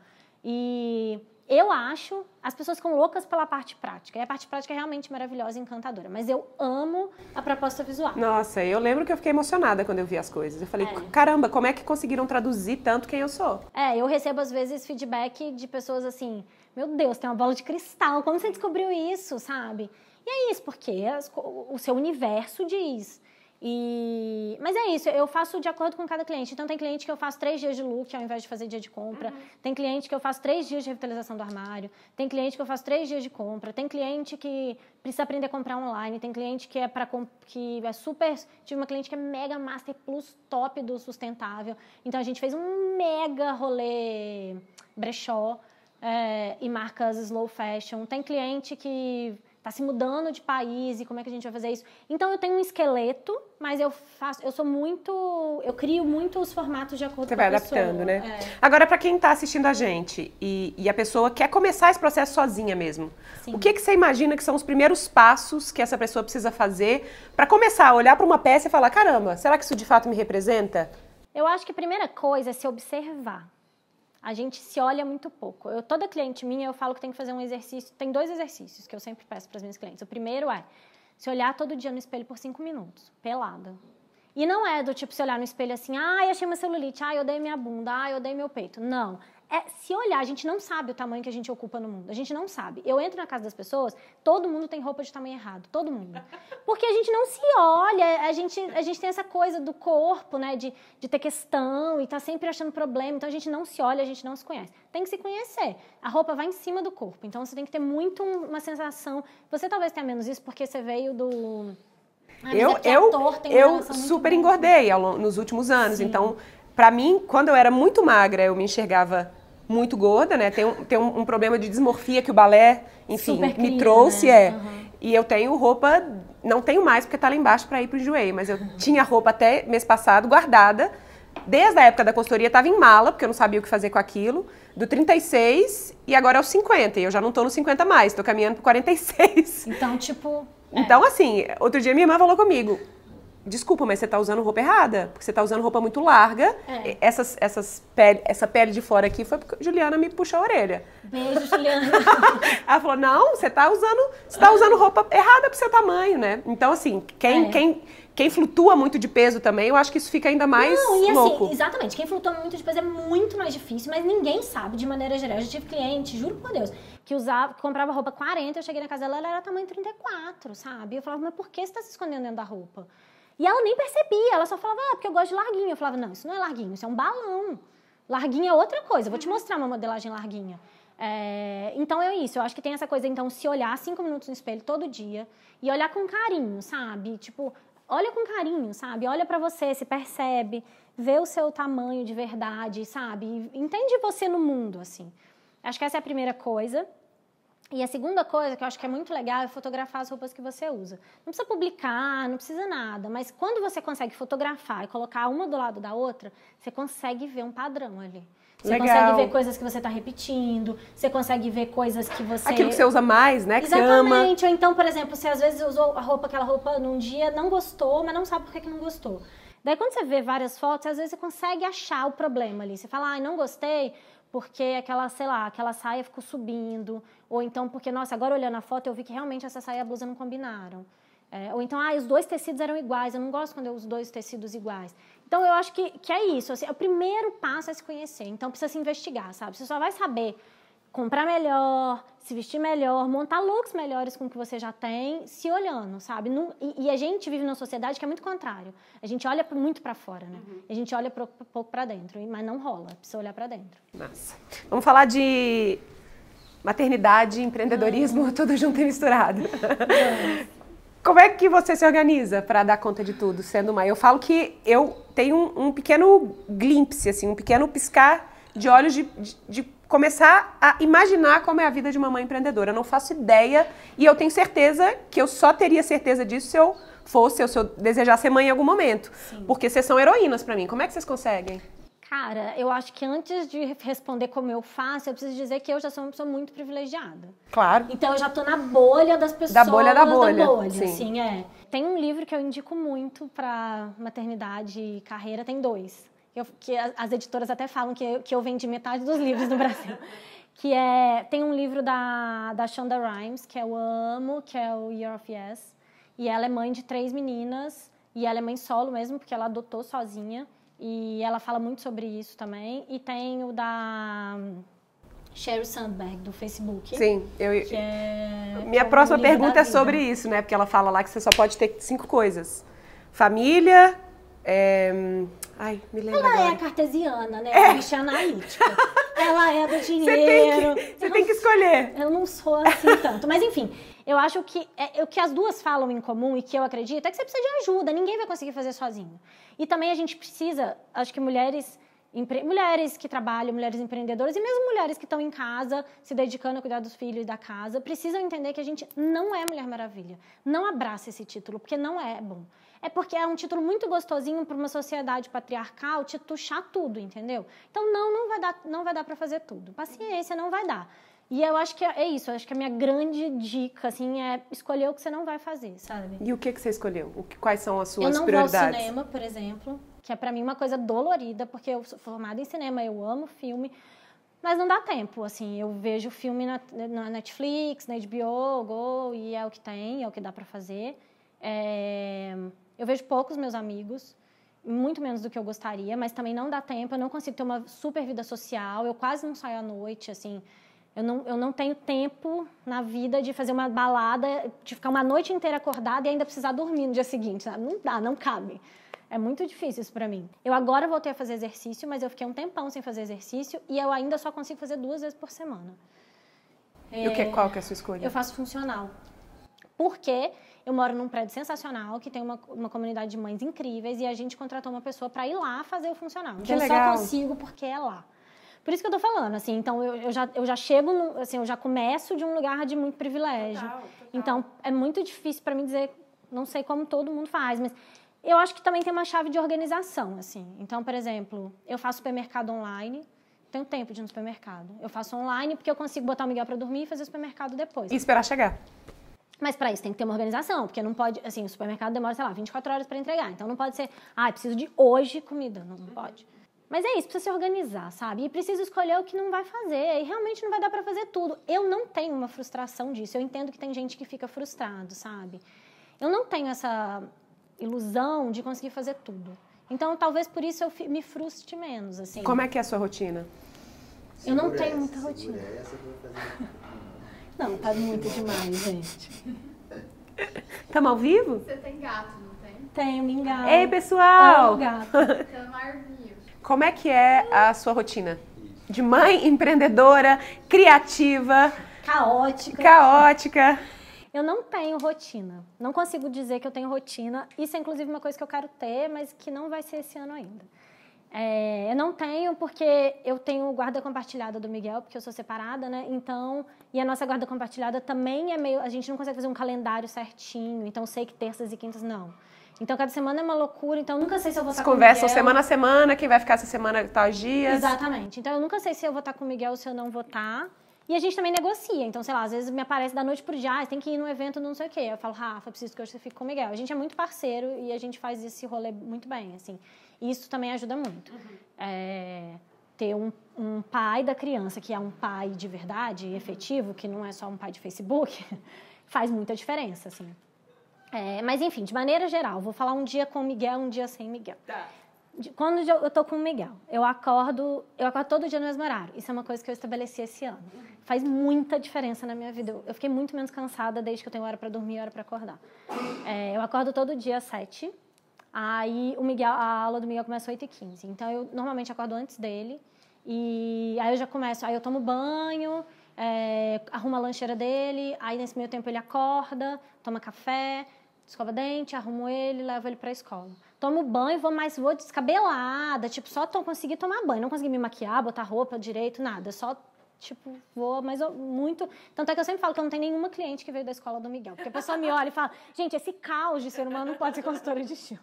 [SPEAKER 2] E eu acho, as pessoas ficam loucas pela parte prática. E a parte prática é realmente maravilhosa e encantadora. Mas eu amo a proposta visual.
[SPEAKER 1] Nossa, eu lembro que eu fiquei emocionada quando eu vi as coisas. Eu falei, é. caramba, como é que conseguiram traduzir tanto quem eu sou?
[SPEAKER 2] É, eu recebo às vezes feedback de pessoas assim, meu Deus, tem uma bola de cristal, como você descobriu isso, sabe? E é isso, porque o seu universo diz. E... Mas é isso, eu faço de acordo com cada cliente. Então, tem cliente que eu faço três dias de look ao invés de fazer dia de compra. Uhum. Tem cliente que eu faço três dias de revitalização do armário. Tem cliente que eu faço três dias de compra. Tem cliente que precisa aprender a comprar online. Tem cliente que é para que é super. Tive uma cliente que é mega master plus top do sustentável. Então, a gente fez um mega rolê brechó é, e marcas slow fashion. Tem cliente que está se mudando de país e como é que a gente vai fazer isso. Então eu tenho um esqueleto, mas eu faço, eu sou muito, eu crio muitos formatos de acordo
[SPEAKER 1] Você
[SPEAKER 2] com a
[SPEAKER 1] pessoa. Você vai adaptando, né? É. Agora para quem está assistindo a gente e, e, a pessoa quer começar esse processo sozinha mesmo, Sim. o que que você imagina que são os primeiros passos que essa pessoa precisa fazer para começar a olhar para uma peça e falar, caramba, será que isso de fato me representa?
[SPEAKER 2] Eu acho que a primeira coisa é se observar a gente se olha muito pouco. Eu, toda cliente minha, eu falo que tem que fazer um exercício. Tem dois exercícios que eu sempre peço para as minhas clientes. O primeiro é Se olhar todo dia no espelho por cinco minutos, pelada. E não é do tipo se olhar no espelho assim, ai, achei uma celulite, ai, eu odeio minha bunda, ai, eu odeio meu peito. Não é se olhar, a gente não sabe o tamanho que a gente ocupa no mundo. A gente não sabe. Eu entro na casa das pessoas, todo mundo tem roupa de tamanho errado, todo mundo. Porque a gente não se olha, a gente, a gente tem essa coisa do corpo, né, de, de ter questão e tá sempre achando problema. Então a gente não se olha, a gente não se conhece. Tem que se conhecer. A roupa vai em cima do corpo. Então você tem que ter muito uma sensação. Você talvez tenha menos isso porque você veio do.
[SPEAKER 1] Ah, eu é eu, eu super engordei ao, nos últimos anos. Sim. Então, para mim, quando eu era muito magra, eu me enxergava muito gorda, né? Tem, um, tem um, um problema de dismorfia que o balé, enfim, Super me trouxe, né? é. Uhum. E eu tenho roupa, não tenho mais porque tá lá embaixo para ir pro joelho, mas eu uhum. tinha roupa até mês passado guardada. Desde a época da consultoria estava em mala, porque eu não sabia o que fazer com aquilo, do 36 e agora é o 50. E eu já não tô no 50 mais, tô caminhando pro 46.
[SPEAKER 2] Então, tipo,
[SPEAKER 1] então, assim, outro dia minha irmã falou comigo: desculpa, mas você está usando roupa errada, porque você está usando roupa muito larga. É. Essas, essas pele, essa pele de fora aqui foi porque Juliana me puxou a orelha.
[SPEAKER 2] Beijo, Juliana.
[SPEAKER 1] Ela falou: não, você está usando, você tá usando roupa errada pro seu tamanho, né? Então, assim, quem, é. quem, quem flutua muito de peso também, eu acho que isso fica ainda mais Não, e louco.
[SPEAKER 2] assim, exatamente. Quem flutua muito de peso é muito mais difícil, mas ninguém sabe de maneira geral. Eu já tive cliente, juro por Deus, que usava, que comprava roupa 40, eu cheguei na casa dela, ela era tamanho 34, sabe? Eu falava, mas por que você está se escondendo dentro da roupa? E ela nem percebia, ela só falava, ah, porque eu gosto de larguinho. Eu falava, não, isso não é larguinho, isso é um balão. Larguinho é outra coisa, vou te uhum. mostrar uma modelagem larguinha. É, então é isso, eu acho que tem essa coisa, então, se olhar cinco minutos no espelho todo dia e olhar com carinho, sabe? Tipo, olha com carinho, sabe? Olha para você, se percebe, vê o seu tamanho de verdade, sabe? Entende você no mundo, assim. Acho que essa é a primeira coisa. E a segunda coisa que eu acho que é muito legal é fotografar as roupas que você usa. Não precisa publicar, não precisa nada, mas quando você consegue fotografar e colocar uma do lado da outra, você consegue ver um padrão ali. Você legal. consegue ver coisas que você está repetindo, você consegue ver coisas que você.
[SPEAKER 1] Aquilo que você usa mais, né? Que
[SPEAKER 2] Exatamente. Ou então, por exemplo, você às vezes usou a roupa, aquela roupa num dia, não gostou, mas não sabe por que, que não gostou. Daí, quando você vê várias fotos, às vezes você consegue achar o problema ali. Você fala, ai, ah, não gostei, porque aquela, sei lá, aquela saia ficou subindo, ou então porque, nossa, agora olhando a foto eu vi que realmente essa saia e a blusa não combinaram. É, ou então, ah, os dois tecidos eram iguais, eu não gosto quando eu uso dois tecidos iguais. Então, eu acho que, que é isso, assim, o primeiro passo é se conhecer, então precisa se investigar, sabe? Você só vai saber comprar melhor, se vestir melhor, montar looks melhores com o que você já tem, se olhando, sabe? e, e, a gente vive numa sociedade que é muito contrário. A gente olha muito para fora, né? Uhum. A gente olha pro, pouco para dentro, mas não rola. Precisa olhar para dentro.
[SPEAKER 1] Massa. Vamos falar de maternidade, empreendedorismo, uhum. tudo junto e misturado. Uhum. Como é que você se organiza para dar conta de tudo, sendo mãe? Eu falo que eu tenho um, um pequeno glimpse, assim, um pequeno piscar de olhos de, de, de começar a imaginar como é a vida de uma mãe empreendedora. Eu não faço ideia e eu tenho certeza que eu só teria certeza disso se eu fosse, ou se eu desejasse ser mãe em algum momento. Sim. Porque vocês são heroínas para mim. Como é que vocês conseguem?
[SPEAKER 2] Cara, eu acho que antes de responder como eu faço, eu preciso dizer que eu já sou uma pessoa muito privilegiada.
[SPEAKER 1] Claro.
[SPEAKER 2] Então eu já tô na bolha das pessoas.
[SPEAKER 1] Da bolha da bolha. Da bolha,
[SPEAKER 2] sim. Assim, é. Tem um livro que eu indico muito para maternidade e carreira, tem dois eu, que as editoras até falam que eu, que eu vendi metade dos livros no Brasil. que é tem um livro da da Shonda Rhimes que eu amo, que é o Year of Yes, e ela é mãe de três meninas e ela é mãe solo mesmo porque ela adotou sozinha e ela fala muito sobre isso também. E tem o da Sheryl Sandberg do Facebook.
[SPEAKER 1] Sim, eu. É, minha próxima pergunta é sobre isso, né? Porque ela fala lá que você só pode ter cinco coisas: família, é, Ai, me lembra
[SPEAKER 2] Ela
[SPEAKER 1] agora.
[SPEAKER 2] é cartesiana, né? É. A bicha analítica. Ela é do dinheiro.
[SPEAKER 1] Você tem que, você tem que escolher.
[SPEAKER 2] Eu não sou assim tanto. Mas, enfim, eu acho que é, o que as duas falam em comum e que eu acredito é que você precisa de ajuda. Ninguém vai conseguir fazer sozinho. E também a gente precisa, acho que mulheres Empre... mulheres que trabalham, mulheres empreendedoras e mesmo mulheres que estão em casa se dedicando a cuidar dos filhos e da casa precisam entender que a gente não é Mulher Maravilha. Não abraça esse título, porque não é bom. É porque é um título muito gostosinho para uma sociedade patriarcal te tuchar tudo, entendeu? Então não, não vai dar, não vai dar para fazer tudo. Paciência, não vai dar. E eu acho que é isso, eu acho que a minha grande dica, assim, é escolher o que você não vai fazer, sabe?
[SPEAKER 1] E o que, que você escolheu? O que, quais são as suas prioridades?
[SPEAKER 2] Eu não
[SPEAKER 1] prioridades?
[SPEAKER 2] vou ao cinema, por exemplo que é para mim uma coisa dolorida, porque eu sou formada em cinema, eu amo filme, mas não dá tempo, assim, eu vejo filme na, na Netflix, na HBO, Go, e é o que tem, é o que dá para fazer. É, eu vejo poucos meus amigos, muito menos do que eu gostaria, mas também não dá tempo. Eu não consigo ter uma super vida social. Eu quase não saio à noite, assim. Eu não, eu não tenho tempo na vida de fazer uma balada, de ficar uma noite inteira acordada e ainda precisar dormir no dia seguinte. Sabe? Não dá, não cabe. É muito difícil isso para mim. Eu agora voltei a fazer exercício, mas eu fiquei um tempão sem fazer exercício e eu ainda só consigo fazer duas vezes por semana.
[SPEAKER 1] E o que, qual que é a sua escolha?
[SPEAKER 2] Eu faço funcional. Porque eu moro num prédio sensacional, que tem uma, uma comunidade de mães incríveis, e a gente contratou uma pessoa para ir lá fazer o funcional.
[SPEAKER 1] Que
[SPEAKER 2] Então, eu
[SPEAKER 1] legal.
[SPEAKER 2] só consigo porque é lá. Por isso que eu tô falando, assim, então eu, eu, já, eu já chego, no, assim, eu já começo de um lugar de muito privilégio.
[SPEAKER 1] Total, total.
[SPEAKER 2] Então, é muito difícil para mim dizer, não sei como todo mundo faz, mas eu acho que também tem uma chave de organização, assim. Então, por exemplo, eu faço supermercado online, tenho tempo de ir no supermercado. Eu faço online porque eu consigo botar o Miguel para dormir e fazer o supermercado depois.
[SPEAKER 1] E esperar chegar.
[SPEAKER 2] Mas para isso tem que ter uma organização, porque não pode, assim, o supermercado demora, sei lá, 24 horas para entregar. Então não pode ser, ah, preciso de hoje comida. Não, não pode. Mas é isso, precisa se organizar, sabe? E precisa escolher o que não vai fazer. E realmente não vai dar para fazer tudo. Eu não tenho uma frustração disso. Eu entendo que tem gente que fica frustrado, sabe? Eu não tenho essa ilusão de conseguir fazer tudo. Então talvez por isso eu me frustre menos, assim.
[SPEAKER 1] Como é que é a sua rotina?
[SPEAKER 2] Eu não tenho
[SPEAKER 3] essa,
[SPEAKER 2] muita rotina.
[SPEAKER 3] essa que eu vou fazer.
[SPEAKER 2] Não, tá muito demais, gente.
[SPEAKER 1] Estamos ao vivo?
[SPEAKER 4] Você tem gato, não tem?
[SPEAKER 2] Tenho, me engano.
[SPEAKER 1] Ei, pessoal!
[SPEAKER 2] Amo gato.
[SPEAKER 1] Como é que é a sua rotina? De mãe empreendedora, criativa,
[SPEAKER 2] Caótica.
[SPEAKER 1] caótica.
[SPEAKER 2] Eu não tenho rotina. Não consigo dizer que eu tenho rotina. Isso é inclusive uma coisa que eu quero ter, mas que não vai ser esse ano ainda. É, eu não tenho porque eu tenho guarda compartilhada do Miguel, porque eu sou separada, né? Então, e a nossa guarda compartilhada também é meio. A gente não consegue fazer um calendário certinho. Então, sei que terças e quintas não. Então, cada semana é uma loucura. Então, eu nunca sei se eu vou
[SPEAKER 1] Vocês
[SPEAKER 2] estar com o
[SPEAKER 1] conversam
[SPEAKER 2] Miguel.
[SPEAKER 1] semana a semana, quem vai ficar essa semana tais dias.
[SPEAKER 2] Exatamente. Então eu nunca sei se eu vou estar com o Miguel ou se eu não vou estar. E a gente também negocia. Então, sei lá, às vezes me aparece da noite pro dia, ah, tem que ir num evento, não sei o quê. Eu falo, Rafa, preciso que hoje você fique com o Miguel. A gente é muito parceiro e a gente faz esse rolê muito bem, assim. E isso também ajuda muito. É, ter um, um pai da criança que é um pai de verdade, efetivo, que não é só um pai de Facebook, faz muita diferença, assim. É, mas, enfim, de maneira geral, vou falar um dia com o Miguel, um dia sem Miguel. De- Quando eu eu tô com o Miguel, eu acordo, eu acordo todo dia no mesmo horário. Isso é uma coisa que eu estabeleci esse ano. Faz muita diferença na minha vida. Eu- fiquei muito menos cansada desde que eu tenho hora para dormir e hora para acordar. É, eu acordo todo dia às 7. Aí o Miguel, a aula do Miguel começa às 8h15. Então eu normalmente acordo antes dele. E aí eu já começo, aí eu tomo banho, é, arrumo a lancheira dele, aí nesse meio tempo ele acorda, toma café, escova dente, arrumo ele, levo ele pra escola. Tomo banho, vou mais, vou descabelada, tipo, só tô, consegui tomar banho, não consegui me maquiar, botar roupa direito, nada, só tipo, vou, mas eu- muito. Tanto é que eu sempre falo que eu não tenho nenhuma cliente que veio da escola do Miguel. Porque a pessoa me olha e fala, gente, esse caos de ser humano não pode ser consultora de estilo.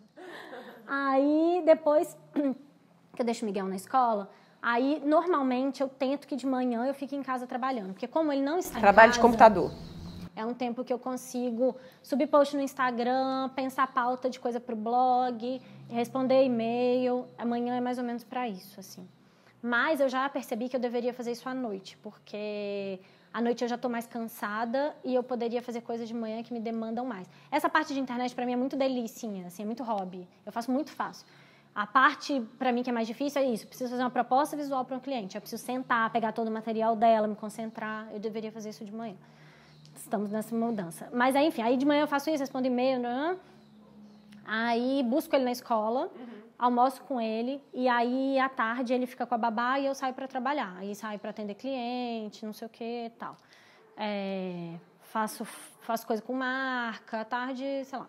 [SPEAKER 2] Aí, depois que eu deixo o Miguel na escola, aí, normalmente, eu tento que de manhã eu fique em casa trabalhando. Porque como ele não está
[SPEAKER 1] Trabalho
[SPEAKER 2] em
[SPEAKER 1] de
[SPEAKER 2] casa,
[SPEAKER 1] computador.
[SPEAKER 2] É um tempo que eu consigo subir post no Instagram, pensar pauta de coisa pro blog, responder e-mail. Amanhã é mais ou menos para isso, assim. Mas eu já percebi que eu deveria fazer isso à noite, porque à noite eu já estou mais cansada e eu poderia fazer coisas de manhã que me demandam mais. Essa parte de internet para mim é muito delicinha, assim, é muito hobby. Eu faço muito fácil. A parte para mim que é mais difícil é isso. Preciso fazer uma proposta visual para um cliente. Eu preciso sentar, pegar todo o material dela, me concentrar. Eu deveria fazer isso de manhã estamos nessa mudança. Mas aí, enfim, aí de manhã eu faço isso, respondo e-mail, né? aí busco ele na escola, almoço com ele, e aí à tarde ele fica com a babá e eu saio para trabalhar. Aí saio para atender cliente, não sei o que tal. É, faço, faço coisa com marca, à tarde, sei lá.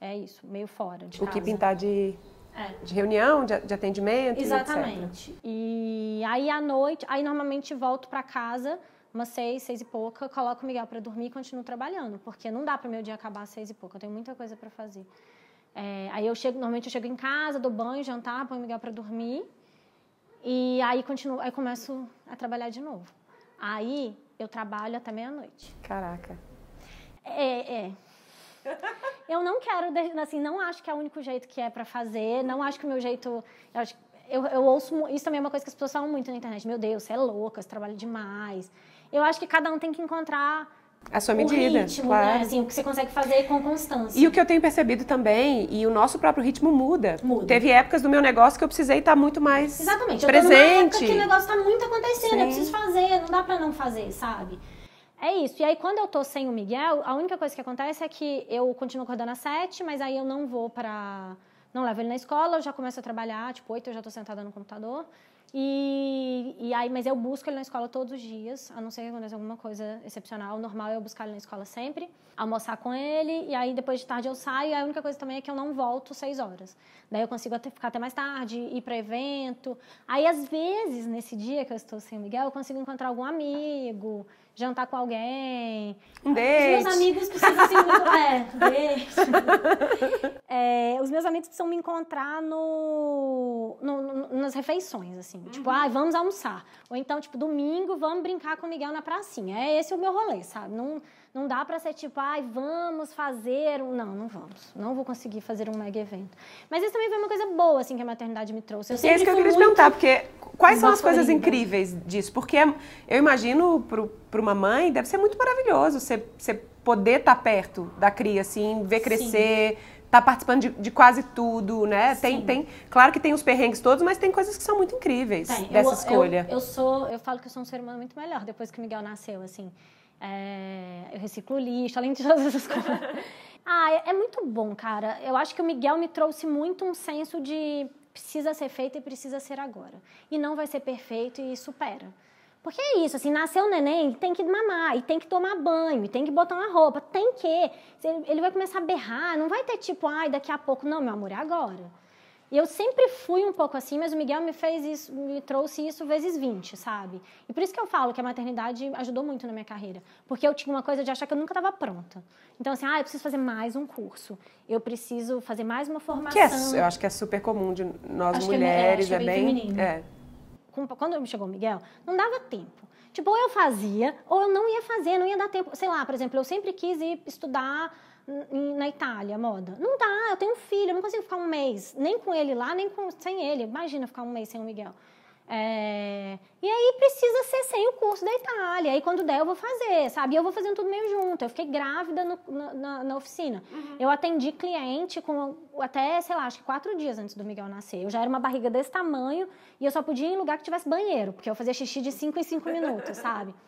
[SPEAKER 2] É isso, meio fora de
[SPEAKER 1] O que
[SPEAKER 2] casa.
[SPEAKER 1] pintar de,
[SPEAKER 2] É.
[SPEAKER 1] de reunião, de, de atendimento, e etc.
[SPEAKER 2] Exatamente. E aí à noite, aí normalmente volto para casa, umas seis, seis e pouca, coloco o Miguel para dormir e continuo trabalhando, porque não dá para meu dia acabar às seis e pouca, eu tenho muita coisa para fazer. É, aí eu chego, normalmente eu chego em casa, dou banho, jantar, ponho o Miguel para dormir e aí continuo, aí começo a trabalhar de novo. Aí eu trabalho até meia-noite.
[SPEAKER 1] Caraca.
[SPEAKER 2] É, é. Eu não quero, assim, não acho que é o único jeito que é pra fazer, não acho que o meu jeito. Eu, acho, eu, eu ouço. Isso também é uma coisa que as pessoas falam muito na internet. Meu Deus, você é louca, você trabalha demais. Eu acho que cada um tem que encontrar
[SPEAKER 1] A sua
[SPEAKER 2] o
[SPEAKER 1] medida,
[SPEAKER 2] ritmo,
[SPEAKER 1] claro.
[SPEAKER 2] né? Assim, o que você consegue fazer com constância.
[SPEAKER 1] E o que eu tenho percebido também, e o nosso próprio ritmo muda.
[SPEAKER 2] Muda.
[SPEAKER 1] Teve épocas do meu negócio que eu precisei estar muito mais
[SPEAKER 2] Exatamente.
[SPEAKER 1] Presente.
[SPEAKER 2] que o negócio tá muito acontecendo,
[SPEAKER 1] Sim.
[SPEAKER 2] eu preciso fazer, não dá pra não fazer, sabe? É isso. E aí, quando eu tô sem o Miguel, a única coisa que acontece é que eu continuo acordando às sete, mas aí eu não vou pra... Não levo ele na escola, eu já começo a trabalhar, tipo, oito eu já tô sentada no computador. E, e aí, mas eu busco ele na escola todos os dias, a não ser que aconteça alguma coisa excepcional. O normal é eu buscar ele na escola sempre, almoçar com ele, e aí depois de tarde eu saio. E a única coisa também é que eu não volto seis horas. Daí eu consigo até ficar até mais tarde, ir para evento. Aí, às vezes, nesse dia que eu estou sem o Miguel, eu consigo encontrar algum amigo, jantar com alguém.
[SPEAKER 1] Um
[SPEAKER 2] Os
[SPEAKER 1] date.
[SPEAKER 2] meus amigos precisam. É. É, os meus amigos precisam me encontrar no, no- no- nas refeições, assim. Tipo, ah, vamos almoçar. Ou então, tipo, domingo, vamos brincar com o Miguel na pracinha. É esse o meu rolê, sabe? Não, não dá pra ser tipo, ai, vamos fazer um... Não, não vamos. Não vou conseguir fazer um mega evento. Mas isso também foi uma coisa boa, assim, que a maternidade me trouxe. Eu
[SPEAKER 1] é isso que eu queria te perguntar, porque quais são as coisas incríveis disso? Porque é- eu imagino para uma mãe deve ser muito maravilhoso você, você poder estar perto da cria, assim, ver crescer, estar participando de, de quase tudo, né? Tem,
[SPEAKER 2] Sim.
[SPEAKER 1] tem, claro que tem os perrengues todos, mas tem coisas que são muito incríveis
[SPEAKER 2] Tem.
[SPEAKER 1] dessa
[SPEAKER 2] eu,
[SPEAKER 1] escolha.
[SPEAKER 2] Eu, eu sou, eu falo que eu sou um ser humano muito melhor depois que o Miguel nasceu, assim. É, eu reciclo lixo, além de todas essas coisas. ah, é, é muito bom, cara. Eu acho que o Miguel me trouxe muito um senso de precisa ser feito e precisa ser agora. E não vai ser perfeito e supera. Porque é isso, assim, nasceu o neném, tem que mamar, e tem que tomar banho, e tem que botar uma roupa, tem que. Ele vai começar a berrar, não vai ter tipo, ai, daqui a pouco. Não, meu amor, é agora. E eu sempre fui um pouco assim, mas o Miguel me fez isso, me trouxe isso vezes 20, sabe? E por isso que eu falo que a maternidade ajudou muito na minha carreira. Porque eu tinha uma coisa de achar que eu nunca estava pronta. Então, assim, ah, eu preciso fazer mais um curso. Eu preciso fazer mais uma formação.
[SPEAKER 1] Que é, eu acho que é super comum de nós
[SPEAKER 2] Acho é- é,
[SPEAKER 1] mulheres,
[SPEAKER 2] que
[SPEAKER 1] é,
[SPEAKER 2] é bem
[SPEAKER 1] bem.
[SPEAKER 2] feminino.
[SPEAKER 1] é.
[SPEAKER 2] quando chegou o Miguel, não dava tempo. Tipo, ou eu fazia, ou eu não ia fazer, não ia dar tempo. Sei lá, por exemplo, eu sempre quis ir estudar na Itália, moda. Não dá, eu tenho um filho, eu não consigo ficar um mês, nem com ele lá, nem com, sem ele. Imagina ficar um mês sem o Miguel. É, E aí precisa ser sem o curso da Itália. Aí quando der eu vou fazer, sabe? E eu vou fazendo tudo meio junto. Eu fiquei grávida no- na, na- na oficina. Eu atendi cliente com até, sei lá, acho que quatro dias antes do Miguel nascer. Eu já era uma barriga desse tamanho e eu só podia ir em lugar que tivesse banheiro, porque eu fazia xixi de cinco em cinco minutos, sabe?